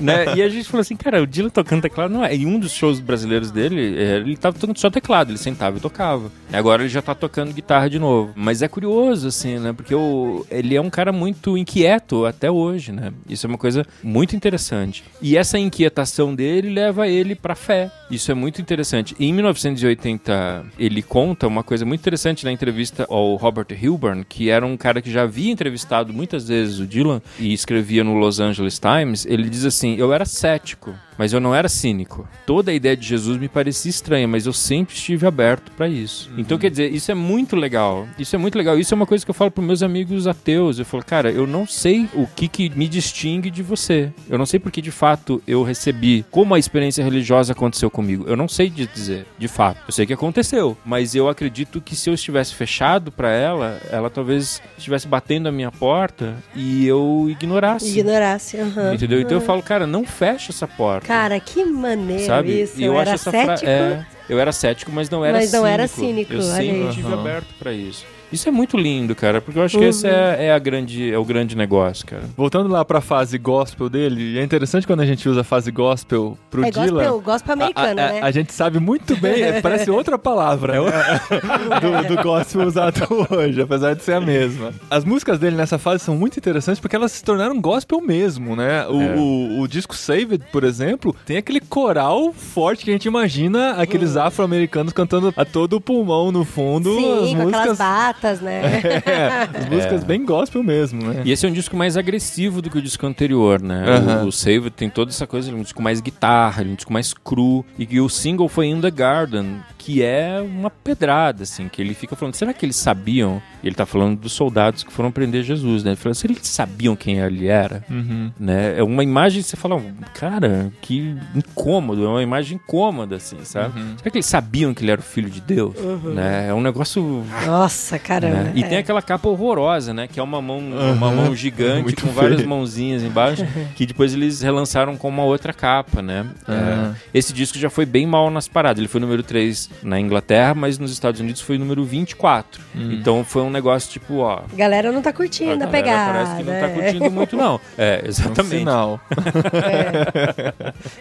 né? E a gente falou assim, cara, o Dylan tocando teclado não é. E um dos shows brasileiros dele, é, ele tava tocando só teclado, ele sentava e tocava. Agora ele já tá tocando guitarra de novo. Mas é curioso, assim, né? Porque o, ele é um cara muito inquieto até hoje, né? Isso é uma coisa muito interessante. E essa inquietação dele leva ele pra fé. Isso é muito interessante. Em 1980, ele conta uma coisa muito interessante na entrevista ao Robert Hilburn, que era um cara que já havia entrevistado muitas vezes o Dylan e escrevia no Los Angeles Times. Ele diz assim: Eu era cético mas eu não era cínico. Toda a ideia de Jesus me parecia estranha, mas eu sempre estive aberto para isso. Uhum. Então, quer dizer, isso é muito legal. Isso é muito legal. Isso é uma coisa que eu falo para meus amigos ateus. Eu falo, cara, eu não sei o que, que me distingue de você. Eu não sei porque de fato eu recebi, como a experiência religiosa aconteceu comigo. Eu não sei dizer, de fato. Eu sei que aconteceu, mas eu acredito que se eu estivesse fechado para ela, ela talvez estivesse batendo a minha porta e eu ignorasse. Ignorasse, uhum. Entendeu? Então uhum. eu falo, cara, não fecha essa porta. Cara, que maneiro Sabe? isso. E eu, eu acho era essa cético. Fra... É, eu era cético, mas não era Mas não cínico. era cínico, Eu sempre estive Uhum. aberto pra isso. Isso é muito lindo, cara, porque eu acho que esse é, é a grande, é o grande negócio, cara. Voltando lá pra fase gospel dele, e é interessante quando a gente usa a fase gospel pro É Dylan. gospel, gospel americano, a, a- né? a gente sabe muito bem, é, parece outra palavra né? do, do gospel usado hoje, apesar de ser a mesma. As músicas dele nessa fase são muito interessantes porque elas se tornaram gospel mesmo, né? O, É. o, o disco Saved, por exemplo, tem aquele coral forte que a gente imagina aqueles afro-americanos cantando a todo pulmão no fundo. Sim, as com aquelas músicas, né? é, as músicas bem gospel mesmo, né? E esse é um disco mais agressivo do que o disco anterior, né? Aham. O, o Save tem toda essa coisa, ele é um disco mais guitarra, ele é um disco mais cru. E que o single foi In The Garden, que é uma pedrada, assim, que ele fica falando, será que eles sabiam? E ele tá falando dos soldados que foram prender Jesus, né? Ele falou, será que eles sabiam quem ele era? Uhum. Né? É uma imagem que você fala, cara, que incômodo, é uma imagem incômoda, assim, sabe? Uhum. Será que eles sabiam que ele era o filho de Deus? Né? É um negócio Nossa, caramba. né? E é. tem aquela capa horrorosa, né? Que é uma mão, uma mão gigante Muito com várias feio. mãozinhas embaixo, que depois eles relançaram com uma outra capa, né? É, esse disco já foi bem mal nas paradas. Ele foi número 3 na Inglaterra, mas nos Estados Unidos foi número 24. Então foi um negócio tipo, ó. A galera não tá curtindo a, galera pegada. Parece que não tá é. curtindo muito, não. É, Um exatamente. sinal.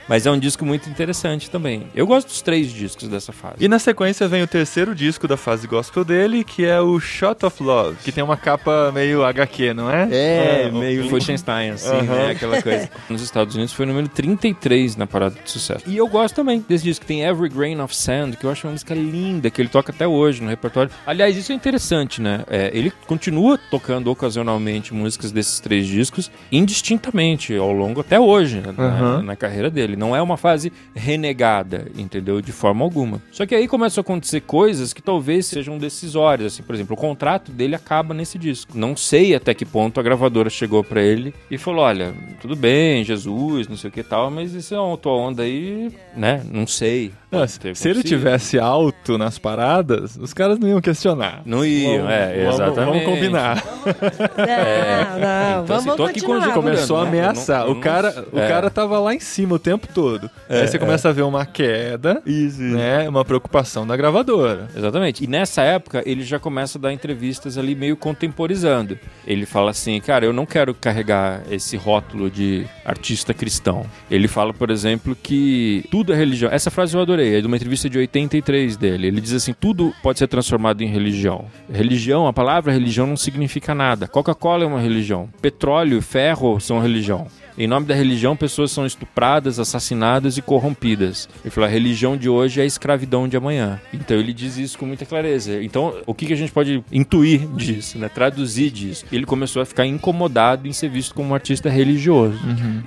Mas é um disco muito interessante também. Eu gosto dos três discos dessa fase. E na sequência vem o terceiro disco da fase gospel dele, que é o Shot of Love, que tem uma capa meio HQ, não é? É, Ah, meio Liechtenstein, assim, Aham. né? Aquela coisa. Nos Estados Unidos foi o número 33 na parada de sucesso. E eu gosto também desse disco. Tem Every Grain of Sand, que eu acho uma música linda, que ele toca até hoje no repertório. Aliás, isso é interessante, né? É, ele continua tocando ocasionalmente músicas desses três discos, indistintamente, ao longo até hoje, né? na, Aham. na carreira dele. Não é uma fase renegada, entendeu? De forma alguma. Só que aí começam a acontecer coisas que talvez sejam decisórias. Assim, por exemplo, o contrato dele acaba nesse disco. Não sei até que ponto a gravadora chegou pra ele e falou: olha, tudo bem, Jesus, não sei o que tal, mas isso é uma tua onda aí, né? Não sei. Não, se ele tivesse alto nas paradas, os caras não iam questionar. Não iam, Vamos- é, exatamente. Vamos combinar. Não, não, Então, assim, vamos tô aqui continuar. Começou a né? ameaçar. Não- eu o cara, não- o é. cara tava lá em cima o tempo todo. Aí você começa a ver uma queda, né? Uma preocupação da gravadora. Exatamente. E nessa época ele já começa a dar entrevistas ali meio contemporizando. Ele fala assim, cara, eu não quero carregar esse rótulo de artista cristão. Ele fala, por exemplo, que tudo é religião. Essa frase eu adorei, é de uma entrevista de 83 dele. Ele diz assim, tudo pode ser transformado em religião. Religião, a palavra religião não significa nada. Coca-Cola é uma religião. Petróleo, ferro são religião. Em nome da religião, pessoas são estupradas, assassinadas e corrompidas. Ele falou: a religião de hoje é a escravidão de amanhã. Então ele diz isso com muita clareza. Então, o que, que a gente pode intuir disso, né? Traduzir disso? Ele começou a ficar incomodado em ser visto como um artista religioso.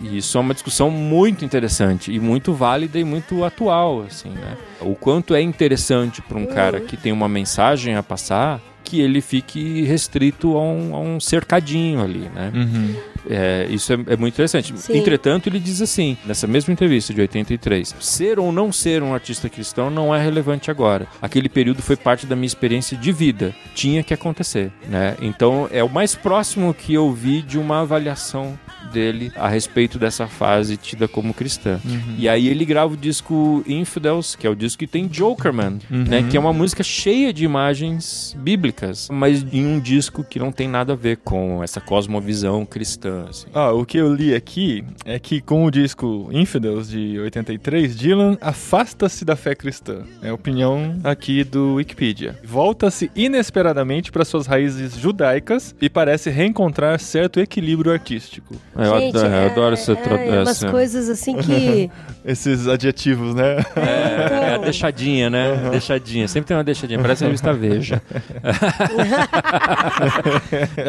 E isso é uma discussão muito interessante e muito válida e muito atual, assim, né? O quanto é interessante para um cara que tem uma mensagem a passar que ele fique restrito a um, a um cercadinho ali, né? É, isso é, é muito interessante. Sim. Entretanto, ele diz assim, nessa mesma entrevista de 83, ser ou não ser um artista cristão não é relevante agora. Aquele período foi parte da minha experiência de vida. Tinha que acontecer, né? Então, é o mais próximo que eu vi de uma avaliação dele a respeito dessa fase tida como cristã. E aí ele grava o disco Infidels, que é o disco que tem Jokerman, né? Que é uma música cheia de imagens bíblicas, mas em um disco que não tem nada a ver com essa cosmovisão cristã assim. Ah, o que eu li aqui é que com o disco Infidels de 83, Dylan afasta-se da fé cristã. É a opinião aqui do Wikipedia. Volta-se inesperadamente para suas raízes judaicas e parece reencontrar certo equilíbrio artístico. Eu, Gente, adoro, eu é- adoro essa... tra- é, umas essa- coisas assim que. Esses adjetivos, né? É, é a deixadinha, né? Deixadinha. Sempre tem uma deixadinha. Parece a revista Veja.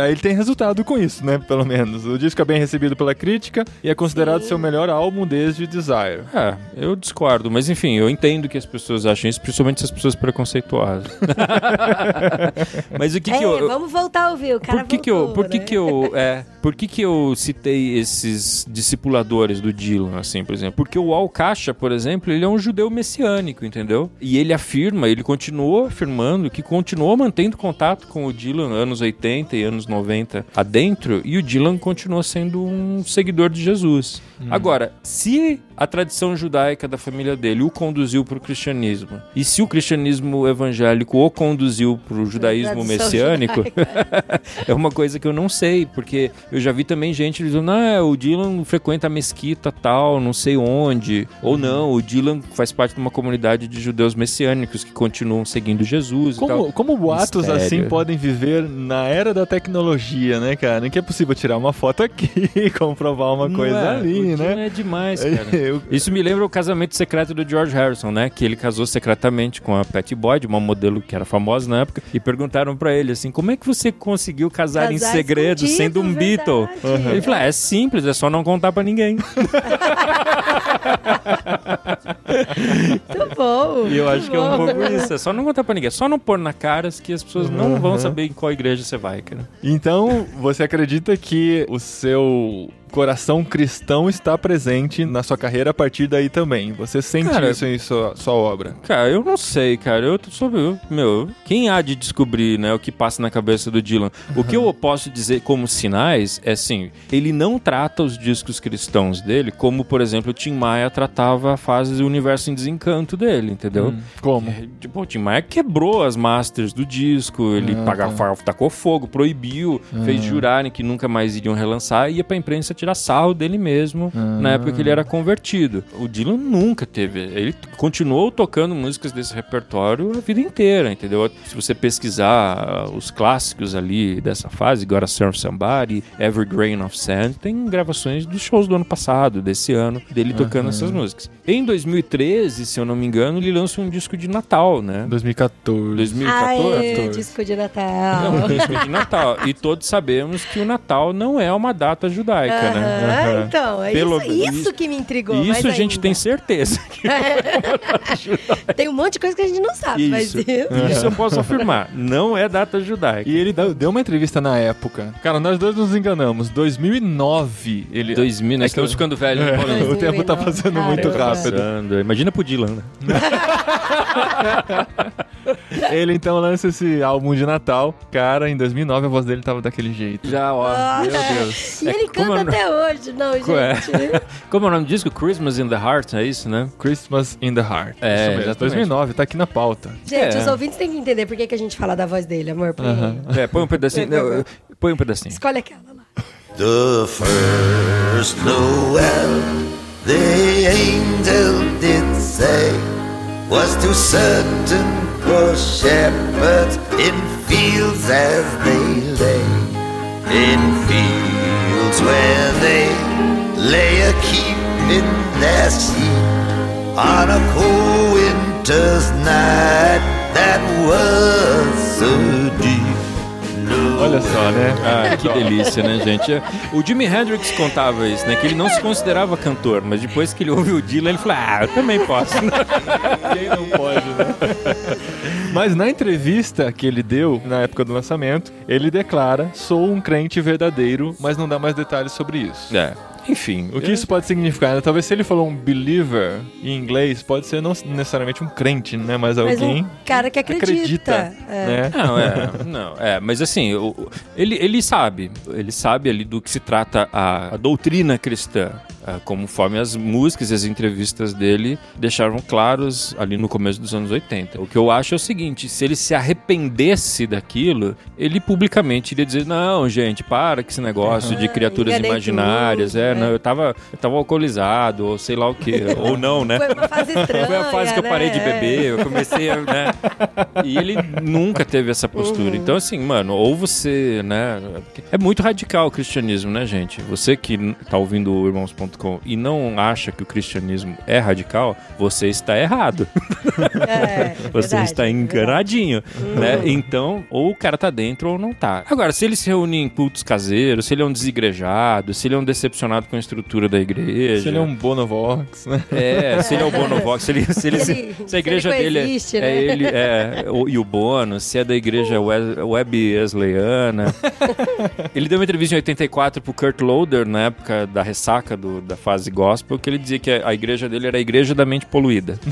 Aí ele tem resultado com isso, né? Pelo menos. O disco é bem recebido pela crítica e é considerado seu melhor álbum desde Desire. É, eu discordo, mas enfim, eu entendo que as pessoas acham isso, principalmente essas pessoas preconceituosas. mas o que que é, eu... vamos voltar a ouvir. O cara Por que que eu, voltou, por que né? que eu, é, por que que eu citei esses discipuladores do Dylan, assim, por exemplo? Porque o Al Kasha, por exemplo, ele é um judeu messiânico, entendeu? E ele afirma, ele continuou afirmando que continuou mantendo contato com o Dylan anos 80 e anos 90 adentro, e o Dylan continuou sendo um seguidor de Jesus. Agora, se a tradição judaica da família dele o conduziu para o cristianismo, e se o cristianismo evangélico o conduziu para o judaísmo messiânico, é uma coisa que eu não sei, porque eu já vi também gente dizendo, ah, o Dylan frequenta a mesquita tal, não sei onde. Ou não, o Dylan faz parte de uma comunidade de judeus messiânicos que continuam seguindo Jesus e Como, tal. como boatos Mistério. assim podem viver na era da tecnologia, né, cara? Nem que é possível tirar uma foto aqui e comprovar uma Não coisa é, ali, o Dylan né? é demais, cara. Eu- Isso me lembra o casamento secreto do George Harrison, né? Que ele casou secretamente com a Patty Boyd, uma modelo que era famosa na época, e perguntaram pra ele assim: como é que você conseguiu casar, em Casar segredo escondido, sendo um Beatle? verdade. Ele falou: ah, é simples, é só não contar pra ninguém. Muito bom. E eu acho que é um pouco isso. É só não contar pra ninguém. É só não pôr na cara que as pessoas não vão saber em qual igreja você vai, cara. Então, você acredita que o seu coração cristão está presente na sua carreira a partir daí também? Você sente Cara, isso em sua, sua obra? Cara, eu não sei, cara. Eu eu- Meu, quem há de descobrir, né, o que passa na cabeça do Dylan? O que eu posso dizer como sinais é assim: ele não trata os discos cristãos dele como, por exemplo, o Tim Maia tratava a fase do universo em desencanto dele, entendeu? Como? É, Tipo, o Tim Maia quebrou as masters do disco, ele Ah, pagava, tá. tacou fogo, proibiu, fez jurarem que nunca mais iriam relançar e ia pra imprensa tirar sarro dele mesmo na época que ele era convertido. O Dylan nunca teve. Ele continuou tocando músicas desse repertório a vida inteira, entendeu? Se você pesquisar ah, os clássicos ali dessa fase, Gotta Serve Somebody, Every Grain of Sand, tem gravações dos shows do ano passado, desse ano, dele tocando essas músicas. Em 2013, se eu não me engano, ele lança um disco de Natal, né? 2014. 2014? Aê, disco de Natal. Não, um disco de Natal. E todos sabemos que o Natal não é uma data judaica, né? Aham, então, é Pelo- isso, isso isso- que me intrigou. Mais isso a gente ainda. tem certeza. Tem um monte de coisa que a gente não sabe, mas Isso. Isso eu posso afirmar. Não é data judaica. E ele deu uma entrevista na época. Cara, nós dois nos enganamos. 2009, ele... 2000, né? É que Estamos ficando velhos. né, Paulinho? o tempo tá 2009, passando muito caramba. rápido. Imagina pro Dylan, né? Ele então lança esse álbum de Natal. Cara, em 2009 a voz dele tava daquele jeito. Já, ó. Ah, Meu Deus. E É, ele canta até hoje, não, gente. É. Como é o nome do disco? Christmas in the Heart, é isso, né? Christmas in the Heart. É, Isso mesmo. exatamente. 2009, tá aqui na pauta. Gente, É. os ouvintes têm que entender por que, que a gente fala da voz dele, amor. Põe, É, põe um pedacinho. não, põe um pedacinho. Escolhe aquela lá. The first Noel, the angel did say, was to certain poor shepherds in fields as they lay. In fields where they lay a keeping their sheep on a cold winter's night that was so deep. Olha só, né? Ah, que delícia, né, gente? O Jimi Hendrix contava isso, né? Que ele não se considerava cantor, mas depois que ele ouviu o Dylan, ele falou: Ah, eu também posso. Quem não pode, né? Mas na entrevista que ele deu na época do lançamento, ele declara: sou um crente verdadeiro, mas não dá mais detalhes sobre isso. É, enfim. O que isso pode significar? né? Talvez se ele falou um believer em inglês, pode ser não necessariamente um crente, né? Mas Mas alguém um cara que acredita. acredita, É. né? Não, é, não, é, mas assim, o- o- ele, ele sabe, ele sabe ali do que se trata a, a doutrina cristã. ah, conforme as músicas e as entrevistas dele deixaram claros ali no começo dos anos 80. O que eu acho é o seguinte, se ele se arrependesse daquilo, ele publicamente iria dizer, não, gente, para com esse negócio de criaturas enganei imaginárias, é? Não, eu tava, eu tava alcoolizado, ou sei lá o que, ou não, né? Foi uma fase estranha, Foi a fase que eu parei de né? beber, eu comecei a, né? E ele nunca teve essa postura. Então, assim, mano, ou você, né? É muito radical o cristianismo, né, gente? Você que tá ouvindo o irmãos.com e não acha que o cristianismo é radical, você está errado. É, Você verdade, está verdade. enganadinho, né? Então, ou o cara tá dentro ou não tá. Agora, se ele se reúne em cultos caseiros, se ele é um desigrejado, se ele é um decepcionado com a estrutura da igreja. Se ele é um Bonovox, né? É, se ele é o Bonovox, se, ele, se, ele, se, se a igreja se ele dele é- coexiste, é, né? ele, é, o- e o Bono, se é da igreja Wes- Web Wesleyana. ele deu uma entrevista em 84 pro Kurt Loder, na época da ressaca do- da fase gospel, que ele dizia que a igreja dele era a igreja da mente poluída.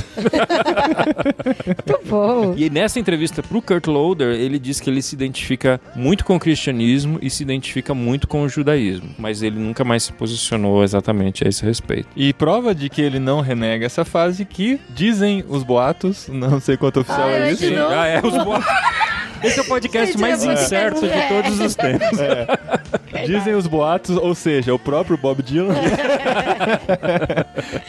Muito bom. E nessa entrevista pro Kurt Loder, ele diz que ele se identifica muito com o cristianismo e se identifica muito com o judaísmo, mas ele nunca mais se posicionou exatamente a esse respeito. E prova de que ele não renega essa fase que dizem os boatos, não sei quanto oficial Ai, é ai, isso. Ah, é, os bo... Esse é o podcast Gente, mais é muito- incerto de é. todos os tempos. Dizem os boatos, ou seja, o próprio Bob Dylan,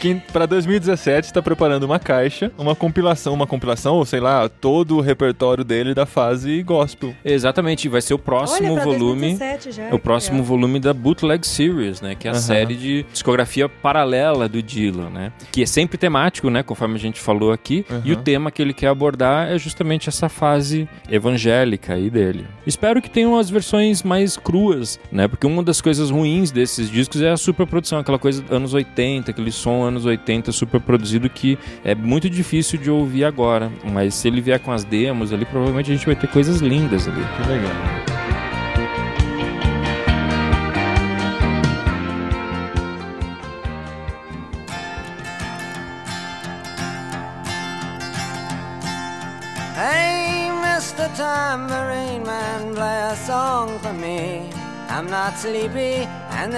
que para 2017 está preparando uma caixa, uma compilação, uma compilação, ou sei lá, todo o repertório dele da fase gospel. Exatamente, vai ser o próximo Olha, pra volume. 2017 já, É o próximo que volume da Bootleg Series, né? Que é a. série de discografia paralela do Dylan, né? Que é sempre temático, né? Conforme a gente falou aqui. E o tema que ele quer abordar é justamente essa fase evangélica aí dele. Espero que tenham as versões mais cruas, né? Porque uma das coisas ruins desses discos é a superprodução, aquela coisa anos 80, aquele som anos 80 super produzido que é muito difícil de ouvir agora. Mas se ele vier com as demos ali, provavelmente a gente vai ter coisas lindas ali. Que legal. Song for me. I'm not sleepy, and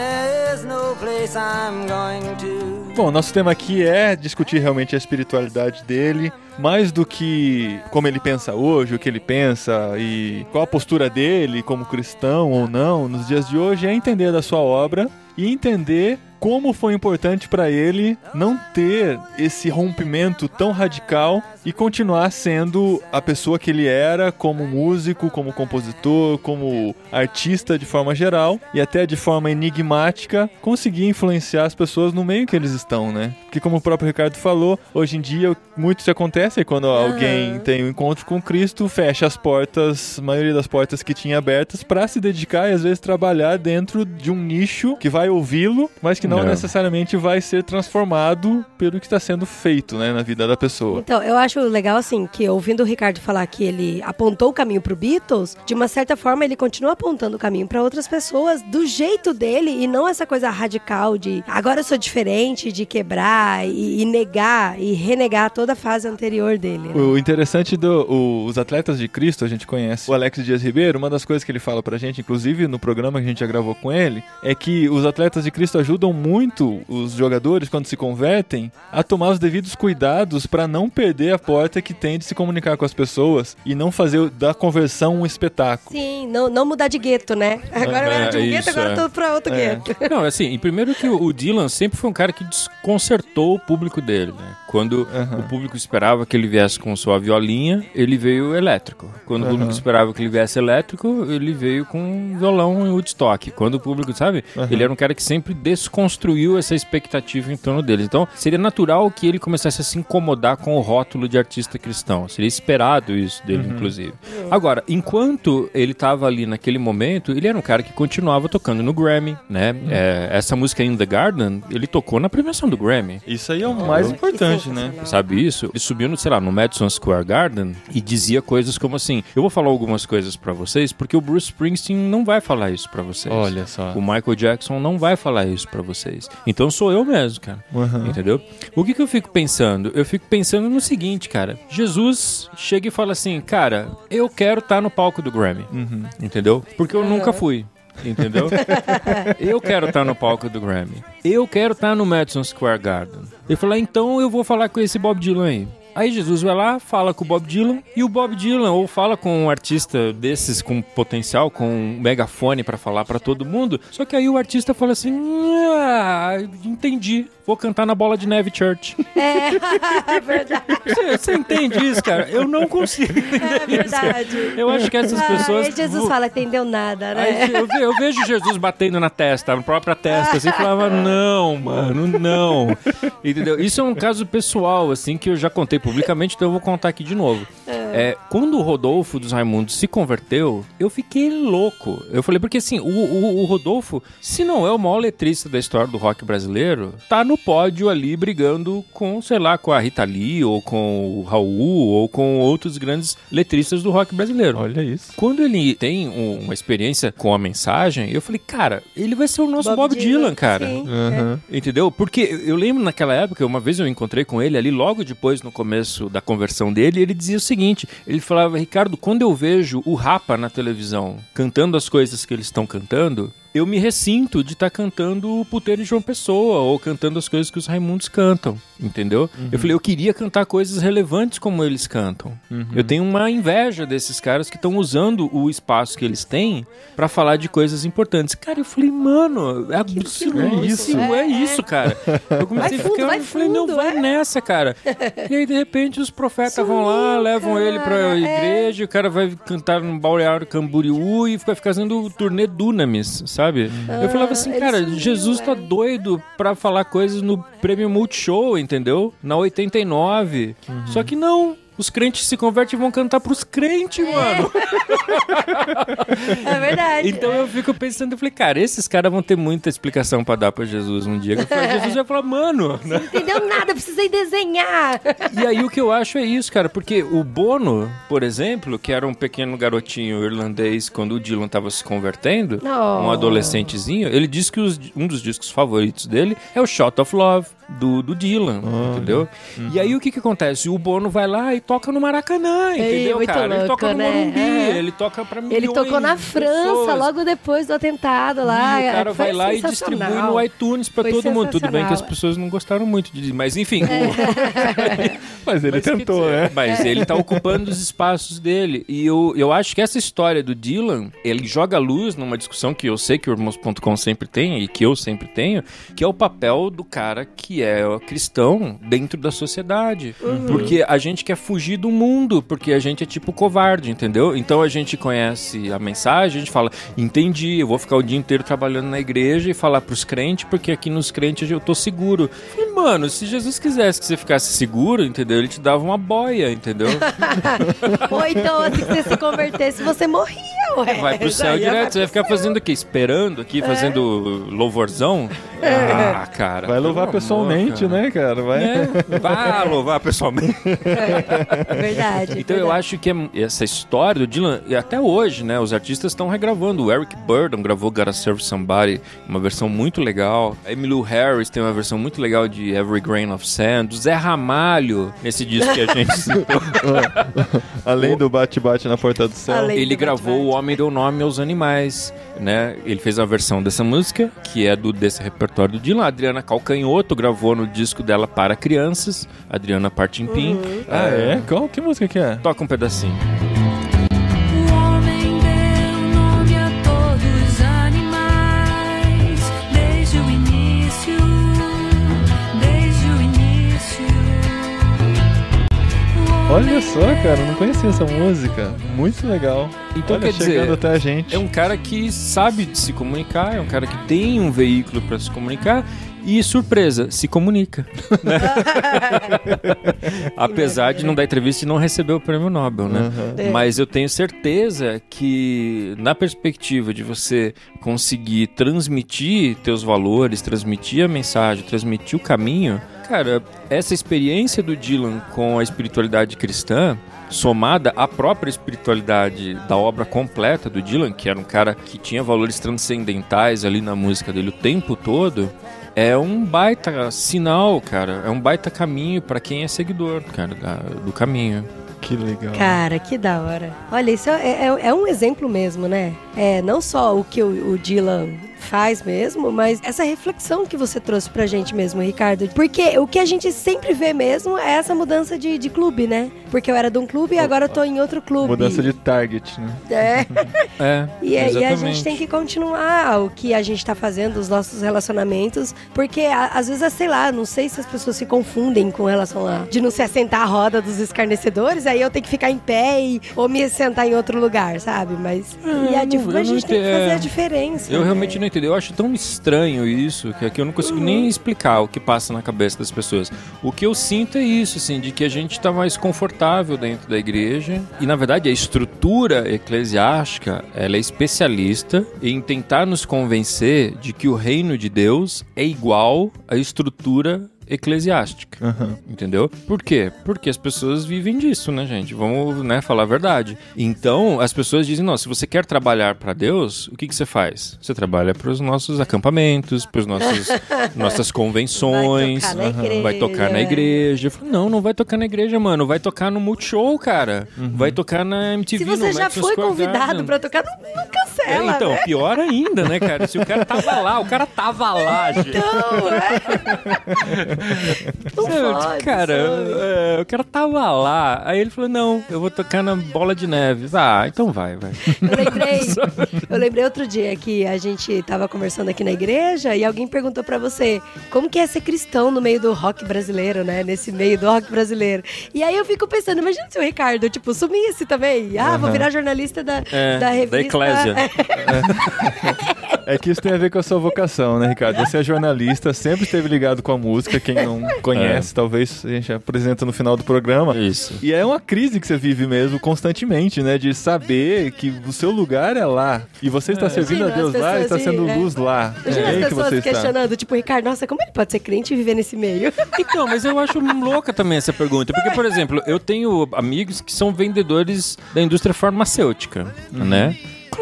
no place I'm going to. Bom, nosso tema aqui é discutir realmente a espiritualidade dele, mais do que como ele pensa hoje, o que ele pensa e qual a postura dele como cristão ou não nos dias de hoje, é entender da sua obra e entender como foi importante para ele não ter esse rompimento tão radical e continuar sendo a pessoa que ele era como músico, como compositor, como artista de forma geral e até de forma enigmática conseguir influenciar as pessoas no meio que eles estão, né? Porque como o próprio Ricardo falou, hoje em dia muito se acontece quando alguém tem um encontro com Cristo, fecha as portas, a maioria das portas que tinha abertas para se dedicar e às vezes trabalhar dentro de um nicho que vai ouvi-lo, mas que não É. necessariamente vai ser transformado pelo que está sendo feito, né, na vida da pessoa. Então, eu acho legal, assim, que ouvindo o Ricardo falar que ele apontou o caminho pro Beatles, de uma certa forma ele continua apontando o caminho pra outras pessoas do jeito dele e não essa coisa radical de agora eu sou diferente, de quebrar e, e negar e renegar toda a fase anterior dele. né? O interessante dos atletas de Cristo, a gente conhece o Alex Dias Ribeiro, uma das coisas que ele fala pra gente, inclusive no programa que a gente já gravou com ele, é que os atletas de Cristo ajudam muito os jogadores, quando se convertem, a tomar os devidos cuidados pra não perder a porta que tem de se comunicar com as pessoas e não fazer da conversão um espetáculo. Sim, não, não mudar de gueto, né? Agora eu era de um É, gueto, isso, agora é. eu tô pra outro É. gueto. Não, assim, e primeiro que o o Dylan sempre foi um cara que desconcertou o público dele, né? Quando Aham. o público esperava que ele viesse com sua violinha, ele veio elétrico. Quando o Aham. público esperava que ele viesse elétrico, ele veio com violão em Woodstock. Quando o público, sabe? Ele era um cara que sempre desconstruiu essa expectativa em torno dele. Então, seria natural que ele começasse a se incomodar com o rótulo de artista cristão. Seria esperado isso dele, inclusive. Agora, enquanto ele estava ali naquele momento, ele era um cara que continuava tocando no Grammy, né? É, essa música In The Garden, ele tocou na premiação do Grammy. Isso aí é o mais importante, né? Sabe isso? Ele subiu, no, sei lá, no Madison Square Garden e dizia coisas como assim: Eu vou falar algumas coisas pra vocês porque o Bruce Springsteen não vai falar isso pra vocês. Olha só. O Michael Jackson não vai falar isso pra vocês. Então sou eu mesmo, cara. Uhum. Entendeu? O que, que eu fico pensando? Eu fico pensando no seguinte, cara. Jesus chega e fala assim, cara, eu quero estar no palco do Grammy. Uhum. Entendeu? Porque eu nunca fui. Entendeu? eu quero estar no palco do Grammy. Eu quero estar no Madison Square Garden. Ele falou, então eu vou falar com esse Bob Dylan aí. Aí Jesus vai lá, fala com o Bob Dylan e o Bob Dylan ou fala com um artista desses com potencial, com um megafone pra falar pra todo mundo. Só que aí o artista fala assim: ah, entendi, vou cantar na bola de neve church. É, verdade. Você, você entende isso, cara? Eu não consigo entender É isso. verdade. Eu acho que essas Ah, pessoas. aí Jesus fala, entendeu nada, né? Aí eu, eu vejo Jesus batendo na testa, na própria testa, assim, e falava, não, mano, não. Entendeu? Isso é um caso pessoal, assim, que eu já contei publicamente, então eu vou contar aqui de novo. É, quando o Rodolfo dos Raimundos se converteu, eu fiquei louco. Eu falei, porque assim, o, o- o Rodolfo, se não é o maior letrista da história do rock brasileiro, tá no pódio ali brigando com, sei lá, com a Rita Lee, ou com o Raul, ou com outros grandes letristas do rock brasileiro. Olha isso. Quando ele tem um- uma experiência com a mensagem, eu falei, cara, ele vai ser o nosso Bob, Dylan, cara. Sim, Aham. Entendeu? Porque eu lembro naquela época, uma vez eu encontrei com ele ali, logo depois, no começo da conversão dele, ele dizia o seguinte: ele falava, Ricardo, quando eu vejo o Rapa na televisão cantando as coisas que eles estão cantando. Eu me ressinto de estar cantando o puteiro de João Pessoa ou cantando as coisas que os Raimundos cantam, entendeu? Eu falei, eu queria cantar coisas relevantes como eles cantam. Eu tenho uma inveja desses caras que estão usando o espaço que eles têm pra falar de coisas importantes. Cara, eu falei, mano, é absurdo. É isso. É, isso, cara. Eu comecei Vai fundo, a ficar, vai eu falei, não, fundo, vai é. nessa, cara. E aí, de repente, os profetas vão lá, levam ele pra cara, é. igreja, o cara vai cantar no Balneário Camboriú e vai fazendo o turnê Dunamis, sabe? Eu falava assim, cara, sumiu, Jesus tá é. doido pra falar coisas no Prêmio Multishow, entendeu? Na 89. Só que não. Os crentes se convertem e vão cantar pros crentes, mano. É verdade. Então eu fico pensando, eu falei, cara, esses caras vão ter muita explicação pra dar pra Jesus um dia. Falei, Jesus vai falar, mano, né? Entendeu nada, precisei desenhar. E aí o que eu acho é isso, cara, porque o Bono, por exemplo, que era um pequeno garotinho irlandês quando o Dylan tava se convertendo, Oh. um adolescentezinho, ele disse que os- um dos discos favoritos dele é o Shot of Love, do, do Dylan, entendeu? E aí o que que acontece? O Bono vai lá e toca no Maracanã, entendeu, cara? ele louco, toca no né? Morumbi, É. ele toca pra milhões Ele tocou na França pessoas. logo depois do atentado lá. E o cara vai lá e distribui no iTunes pra Foi todo mundo. Tudo bem que as pessoas não gostaram muito de mas enfim. Mas ele Mas tentou, dizer, né? Mas ele tá ocupando os espaços dele. E eu, eu acho que essa história do Dylan, ele joga luz numa discussão que eu sei que o Irmãos.com sempre tem e que eu sempre tenho, que é o papel do cara que é cristão dentro da sociedade. Porque a gente quer fugir do mundo, porque a gente é tipo covarde, entendeu? Então a gente conhece a mensagem, a gente fala, entendi, eu vou ficar o dia inteiro trabalhando na igreja e falar pros crentes, porque aqui nos crentes eu tô seguro. E, mano, se Jesus quisesse que você ficasse seguro, entendeu? Ele te dava uma boia, entendeu? Ou então, assim que você se convertesse, você morria, ué. Vai pro céu Daí direto, você vai ficar céu. fazendo o quê? Esperando aqui, fazendo louvorzão? Ah, cara. Vai louvar pessoalmente, amor, cara. né, cara? Vai. É, vai louvar pessoalmente. Verdade. Então eu verdade. acho que é- essa história do Dylan, e até hoje, né, os artistas estão regravando. O Eric Burdon gravou Gotta Serve Somebody, uma versão muito legal. A Emmylou Harris tem uma versão muito legal de Every Grain of Sand. O Zé Ramalho, nesse disco que a gente citou, Além do bate-bate na porta do céu. Além- ele do gravou O bate-bate. Homem Deu Nome aos Animais, né? Ele fez a versão dessa música, que é do desse repertório do Dylan. A Adriana Calcanhoto gravou no disco dela para crianças, Adriana Partimpim. Ah, é? Qual? Que música que é? Toca um pedacinho. Olha só, cara, eu não conhecia essa música. Muito legal. Então, Olha, quer dizer, chegando até a gente. É um cara que sabe de se comunicar, é um cara que tem um veículo para se comunicar e, surpresa, se comunica. né? Apesar de não dar entrevista e não receber o prêmio Nobel, né? É. Mas eu tenho certeza que, na perspectiva de você conseguir transmitir teus valores, transmitir a mensagem, transmitir o caminho, cara, essa experiência do Dylan com a espiritualidade cristã somada à própria espiritualidade da obra completa do Dylan, que era um cara que tinha valores transcendentais ali na música dele o tempo todo, é um baita sinal, cara. É um baita caminho pra quem é seguidor, cara, da- do caminho. Que legal. Cara, que da hora. Olha, isso é, é- é um exemplo mesmo, né? É não só o que o, o Dylan faz mesmo, mas essa reflexão que você trouxe pra gente mesmo, Ricardo. Porque o que a gente sempre vê mesmo é essa mudança de, de clube, né? Porque eu era de um clube e agora eu tô em outro clube. Mudança de target, né? É. É, E, aí a gente tem que continuar o que a gente tá fazendo, os nossos relacionamentos, porque às vezes, sei lá, não sei se as pessoas se confundem com relação a de não se assentar a roda dos escarnecedores, aí eu tenho que ficar em pé e, ou me sentar em outro lugar, sabe? Mas e a, não- a gente tem que fazer é. a diferença. Eu né? realmente não entendo. Eu acho tão estranho isso que aqui eu não consigo nem explicar o que passa na cabeça das pessoas. O que eu sinto é isso, assim, de que a gente tá mais confortável dentro da igreja. E na verdade a estrutura eclesiástica ela é especialista em tentar nos convencer de que o reino de Deus é igual à estrutura eclesiástica. Aham. Entendeu? Por quê? Porque as pessoas vivem disso, né, gente? Vamos, né, falar a verdade. Então, as pessoas dizem, não, se você quer trabalhar para Deus, o que, que você faz? Você trabalha para os nossos acampamentos, para nossos nossas convenções, Vai tocar vai igreja, tocar na é. igreja. Falo, não, não vai tocar na igreja, mano. Vai tocar no Multishow, cara. Vai tocar na MTV, Se você já Madison foi Square convidado pra tocar, não, não É, cancela, então, né? pior ainda, né, cara? Se o cara tava lá, o cara tava lá, gente. Não, é. Não pode, cara, sabe? é, o cara tava lá, aí ele falou: Não, eu vou tocar na bola de neve. Ah, então vai, vai. Eu lembrei, eu lembrei outro dia que a gente tava conversando aqui na igreja e alguém perguntou pra você como que é ser cristão no meio do rock brasileiro, né? Nesse meio do rock brasileiro. E aí eu fico pensando, imagina se o Ricardo, tipo, sumisse também. Ah, vou virar jornalista da, É, da da revista. Eclésia. É que isso tem a ver com a sua vocação, né, Ricardo? Você é jornalista, sempre esteve ligado com a música. Quem não conhece, talvez a gente apresenta no final do programa. Isso. E é uma crise que você vive mesmo constantemente, né? De saber que o seu lugar é lá. E você está servindo a Deus lá e está sendo de- é. luz lá. Imagina é aí as que pessoas você está. questionando, tipo, Ricardo, nossa, como ele pode ser crente e viver nesse meio? Então, mas eu acho louca também essa pergunta. Porque, por exemplo, eu tenho amigos que são vendedores da indústria farmacêutica, né?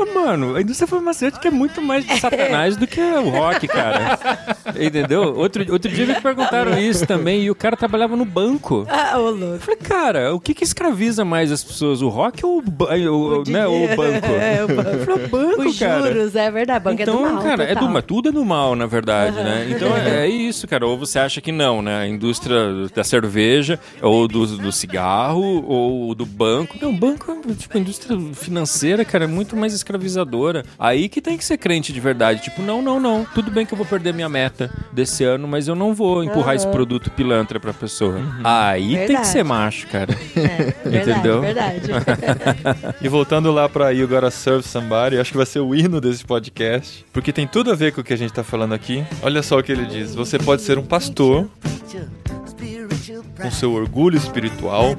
Mano, a indústria farmacêutica é muito mais de satanás do que o rock, cara. Entendeu? Outro, outro dia me perguntaram isso também e o cara trabalhava no banco. ah, ô louco. Eu falei, cara, o que que escraviza mais as pessoas, o rock ou o, ba- o, né, ou o banco? É, o banco. Eu falei, o banco, Os cara. juros, é verdade. Banco então, é do mal, cara, é do, total. mas tudo é do mal, na verdade, né? Então é, é isso, cara. Ou você acha que não, né? A indústria da cerveja, ou do, do cigarro, ou do banco. Não, banco, tipo, a indústria financeira, cara, é muito mais escravizadora. Aí que tem que ser crente de verdade. Tipo, não, não, não. Tudo bem que eu vou perder minha meta desse ano, mas eu não vou empurrar esse produto pilantra pra pessoa. Aí tem que Verdade. ser macho, cara. É, verdade, Entendeu? verdade. E voltando lá pra You Gotta Serve Somebody, acho que vai ser o hino desse podcast, porque tem tudo a ver com o que a gente tá falando aqui. Olha só o que ele diz: você pode ser um pastor com seu orgulho espiritual,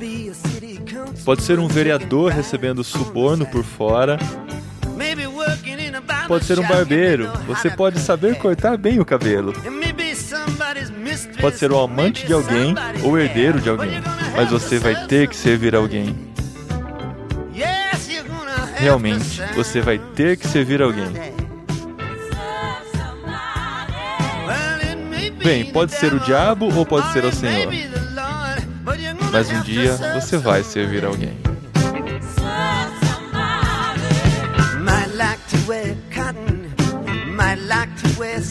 pode ser um vereador recebendo suborno por fora, pode ser um barbeiro, você pode saber cortar bem o cabelo, pode ser o amante de alguém ou herdeiro de alguém, mas você vai ter que servir alguém. Realmente, você vai ter que servir alguém. Bem, pode ser o diabo ou pode ser o Senhor. Mas um dia você vai servir alguém. Wear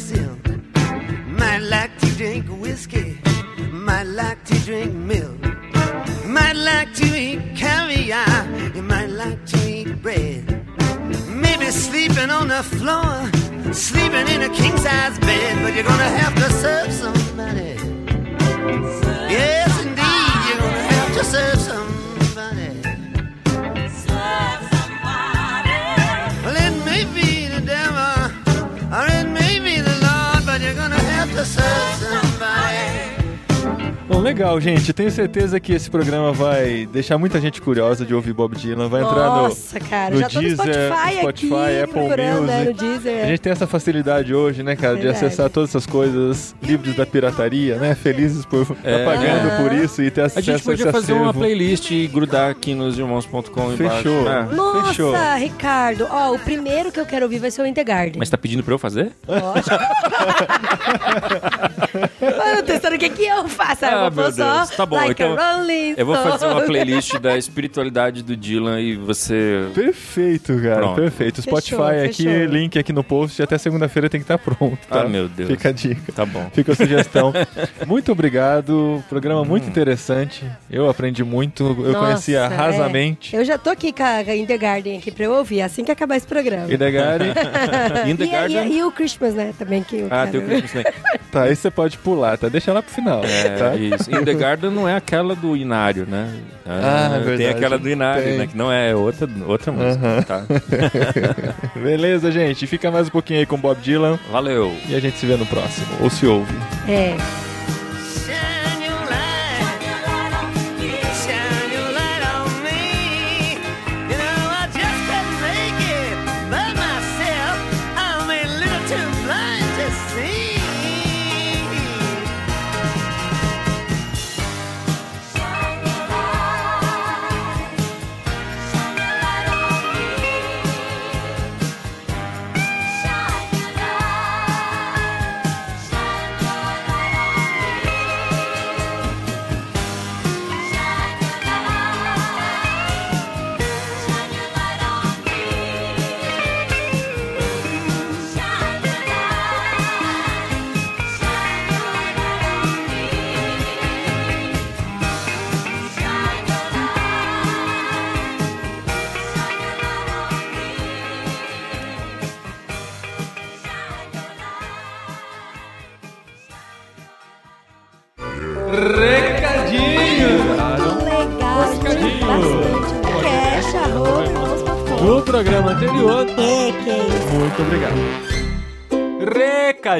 might like to drink whiskey, might like to drink milk, might like to eat caviar, you might like to eat bread, maybe sleeping on the floor, sleeping in a king size bed, but you're gonna have to serve somebody. Yes, indeed, you're gonna have to serve somebody. Somebody. Bom, legal, gente. Tenho certeza que esse programa vai deixar muita gente curiosa de ouvir Bob Dylan. Vai entrar no, Nossa, cara, no já tô no Deezer, Spotify, Spotify, aqui, Apple né, Music. no Deezer. A gente tem essa facilidade hoje, né, cara, de acessar todas essas coisas livres da pirataria, né? Felizes por É. tá pagando por isso e ter A acesso gente a esse podia fazer uma playlist e grudar aqui nos irmãos.com embaixo. Fechou. né? Nossa, Fechou. Ricardo, ó, o primeiro que eu quero ouvir vai ser o Integarden. Mas tá pedindo pra eu fazer? Lógico. Mano, testando o que que eu faço. Eu Ah, meu Deus. Tá bom, like então Eu vou fazer uma playlist da espiritualidade do Dylan e você. Perfeito, cara, Pronto. perfeito. Fechou, Spotify aqui, fechou. link aqui no post, até segunda-feira tem que estar pronto, tá? Ah, meu Deus. Fica a dica. Tá bom. Fica a sugestão. muito obrigado. Programa muito interessante. Eu aprendi muito. Eu Nossa, conhecia é. rasamente. Eu já tô aqui com a, Indergarden aqui pra eu ouvir, assim que acabar esse programa. Idegari. E, In the e- Garden. e o Christmas, né, também, que eu Ah, quero. tem o Christmas também. tá, aí você pode pular, tá? Deixa lá pro final. É, tá? Isso. In the Garden não é aquela do Inário, né? Ah, tem verdade. aquela do Inário, Tem. né? Que não é outra, outra música, tá? Beleza, gente. Fica mais um pouquinho aí com Bob Dylan Valeu. e a gente se vê no próximo. Ou se ouve. É.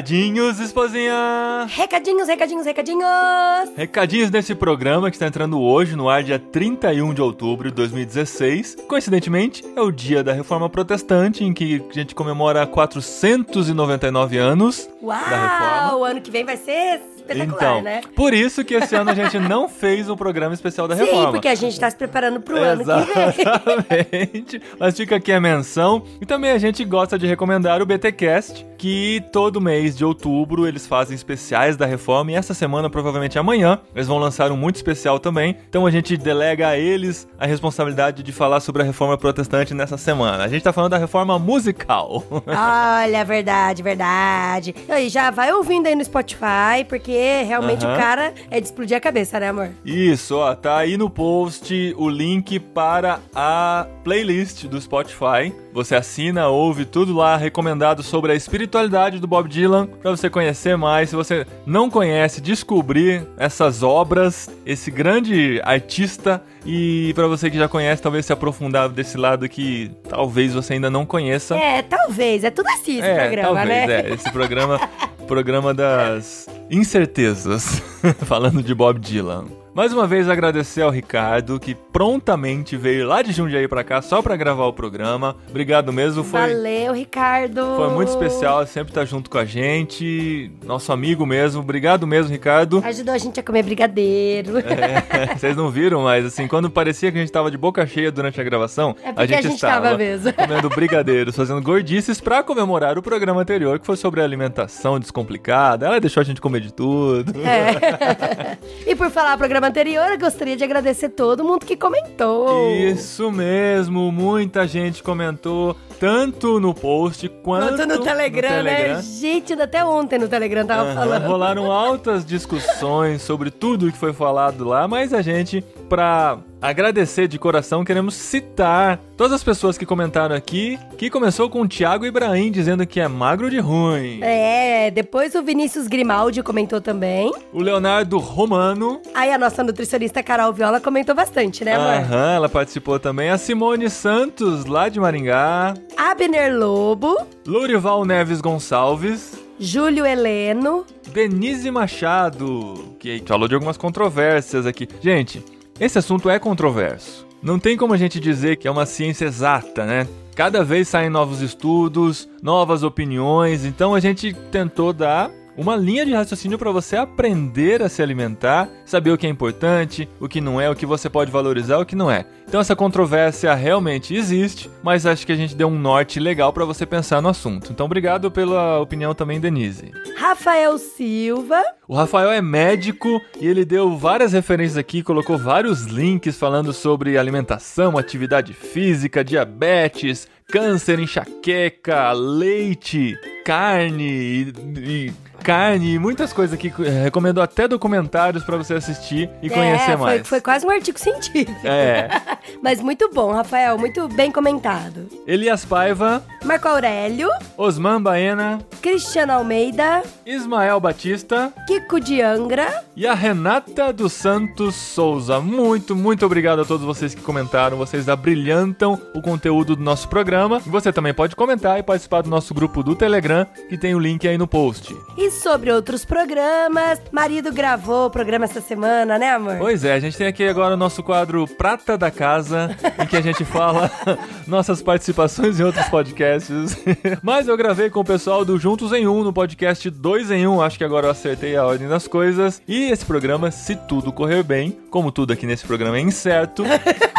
Recadinhos, esposinha! Recadinhos, recadinhos, recadinhos. Recadinhos nesse programa que está entrando hoje, no ar dia 31 de outubro de 2016. Coincidentemente, é o dia da Reforma Protestante, em que a gente comemora 499 anos da Reforma. Uau, o ano que vem vai ser espetacular, Então, né? por isso que esse ano a gente não fez o programa especial da Reforma. Sim, porque a gente tá se preparando pro ano que vem. Exatamente. Mas fica aqui a menção. E também a gente gosta de recomendar o BTcast, que todo mês de outubro eles fazem especiais da reforma. E essa semana, provavelmente amanhã, eles vão lançar um muito especial também. Então a gente delega a eles a responsabilidade de falar sobre a reforma protestante nessa semana. A gente tá falando da reforma musical. Olha, verdade, verdade. E já vai ouvindo aí no Spotify, porque realmente Aham. o cara é de explodir a cabeça, né, amor? Isso, ó, tá aí no post o link para a playlist do Spotify. Você assina, ouve tudo lá recomendado sobre a espiritualidade do Bob Dylan para você conhecer mais. Se você não conhece, descobrir essas obras, esse grande artista e para você que já conhece, talvez se aprofundar desse lado que talvez você ainda não conheça. É, talvez. É tudo assim esse programa, talvez, né? é. Esse programa, programa das incertezas, falando de Bob Dylan. Mais uma vez agradecer ao Ricardo, que prontamente veio lá de Jundiaí pra cá só pra gravar o programa. Obrigado mesmo, foi, Valeu, Ricardo. foi muito especial, sempre tá junto com a gente, nosso amigo mesmo. Obrigado mesmo, Ricardo. Ajudou a gente a comer brigadeiro. É, vocês não viram, mas assim, quando parecia que a gente tava de boca cheia durante a gravação, É porque a gente tava mesmo. comendo brigadeiros, fazendo gordices pra comemorar o programa anterior, que foi sobre alimentação descomplicada. Ela deixou a gente comer de tudo. É. e por falar do programa anterior, eu gostaria de agradecer todo mundo que comentou. Isso mesmo, muita gente comentou, tanto no post quanto Quanto no Telegram, né? Telegram. Gente, ainda até ontem no Telegram tava Aham, falando. Rolaram altas discussões sobre tudo que foi falado lá, mas a gente, pra agradecer de coração, queremos citar todas as pessoas que comentaram aqui, que começou com o Thiago Ibrahim dizendo que é magro de ruim. É, depois o Vinícius Grimaldi comentou também. O Leonardo Romano, Aí a nossa nutricionista Carol Viola comentou bastante, né, amor? aham, ela participou também. A Simone Santos, lá de Maringá. Abner Lobo, Lourival Neves Gonçalves. Júlio Heleno. Denise Machado, que falou de algumas controvérsias aqui. Gente, esse assunto é controverso. Não tem como a gente dizer que é uma ciência exata, né? Cada vez saem novos estudos, novas opiniões, então a gente tentou dar uma linha de raciocínio para você aprender a se alimentar, saber o que é importante, o que não é, o que você pode valorizar, o que não é. Então essa controvérsia realmente existe, mas acho que a gente deu um norte legal para você pensar no assunto. Então obrigado pela opinião também, Denise. Rafael Silva. O Rafael é médico e ele deu várias referências aqui, colocou vários links falando sobre alimentação, atividade física, diabetes, câncer, enxaqueca, leite, carne e, e carne e muitas coisas aqui. Eh, Recomendou até documentários pra você assistir e conhecer é, mais. Foi, foi quase um artigo científico. É. Mas muito bom, Rafael. Muito bem comentado. Elias Paiva, Marco Aurélio, Osman Baena, Cristiano Almeida, Ismael Batista Kiko de Angra. e a Renata dos Santos Souza. Muito, muito obrigado a todos vocês que comentaram. Vocês abrilhantam o conteúdo do nosso programa. Você também pode comentar e participar do nosso grupo do Telegram, que tem o link aí no post. E sobre outros programas, marido gravou o programa essa semana, né, amor? Pois é, a gente tem aqui agora o nosso quadro Prata da Casa, em que a gente fala nossas participações em outros podcasts. Mas eu gravei com o pessoal do Juntos em Um no podcast 2 em 1, acho que agora eu acertei a ordem das coisas. E esse programa, se tudo correr bem, como tudo aqui nesse programa é incerto,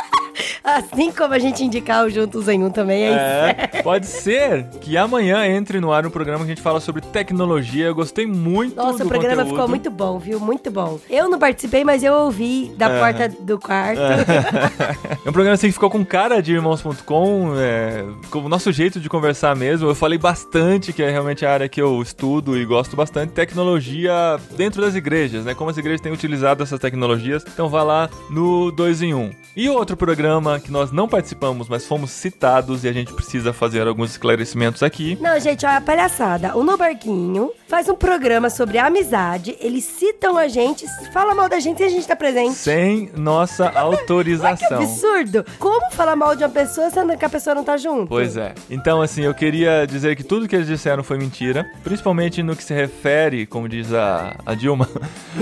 Assim como a gente indicar o Juntos em Um também, é, isso. é, pode ser que amanhã entre no ar um programa que a gente fala sobre tecnologia. Eu gostei muito Nossa, o programa conteúdo. ficou muito bom, viu? Muito bom. Eu não participei, mas eu ouvi da É. porta do quarto. É um programa assim que ficou com cara de irmãos.com, é, com o nosso jeito de conversar mesmo. Eu falei bastante, que é realmente a área que eu estudo e gosto bastante, tecnologia dentro das igrejas, né? Como as igrejas têm utilizado essas tecnologias. Então vá lá no 2 em 1. E outro programa que nós não participamos, mas fomos citados e a gente precisa fazer alguns esclarecimentos aqui. Não, gente, olha a palhaçada. O No Barquinho faz um programa sobre amizade. Eles citam a gente, fala mal da gente e a gente tá presente. Sem nossa Olha que autorização. absurdo. Como falar mal de uma pessoa sendo que a pessoa não tá junto? Pois é. Então, assim, eu queria dizer que tudo que eles disseram foi mentira, principalmente no que se refere, como diz a, a Dilma,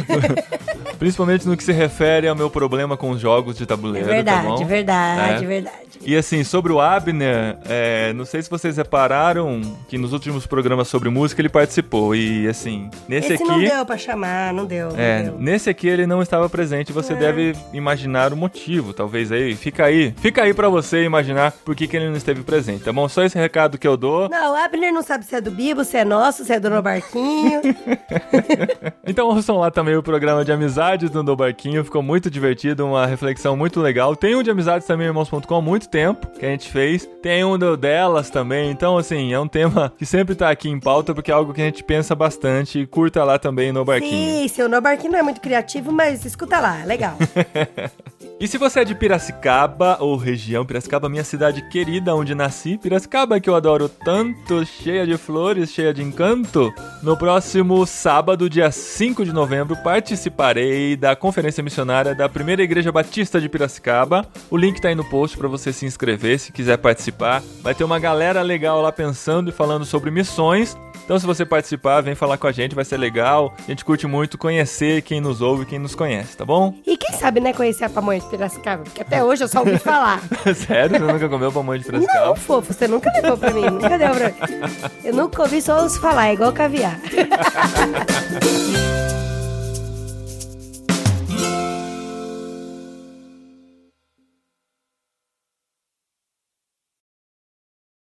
principalmente no que se refere ao meu problema com os jogos de É tabuleiro, tá verdade, bom? verdade, É. verdade. E assim, sobre o Abner, é, não sei se vocês repararam que nos últimos programas sobre música ele participou. E assim, nesse Esse aqui. não deu pra chamar, não deu. não É, deu. nesse aqui ele não estava presente, você É. deve imaginar o motivo, talvez aí. Fica aí, fica aí pra você imaginar por que, que ele não esteve presente, tá bom? Só esse recado que eu dou. Não, o Abner não sabe se é do Bibo, se é nosso, se é do No Barquinho. Então ouçam lá também o programa de amizades do No Barquinho, ficou muito divertido, uma reflexão muito legal. Tem um de amizades também, irmãos.com, há muito tempo que a gente fez. Tem um delas também, então assim, é um tema que sempre tá aqui em pauta, porque é algo que a gente pensa bastante. Curta lá também no Barquinho. Sim, seu No Barquinho não é muito criativo, mas escuta lá, é legal. E se você é de Piracicaba ou região Piracicaba, minha cidade querida onde nasci, Piracicaba que eu adoro tanto, cheia de flores, cheia de encanto, no próximo sábado, dia 5 de novembro, participarei da conferência missionária da Primeira Igreja Batista de Piracicaba. O link tá aí no post para você se inscrever se quiser participar. Vai ter uma galera legal lá pensando e falando sobre missões. Então, se você participar, vem falar com a gente, vai ser legal. A gente curte muito conhecer quem nos ouve quem nos conhece, tá bom? E quem sabe, né, conhecer a pamonha Piracicaba? Porque até hoje eu só ouvi falar. Sério? Você nunca comeu pamonha de Piracicaba? Não, fofo, você nunca levou pra mim, nunca deu pra mim. Eu nunca ouvi, só ouço falar, é igual caviar.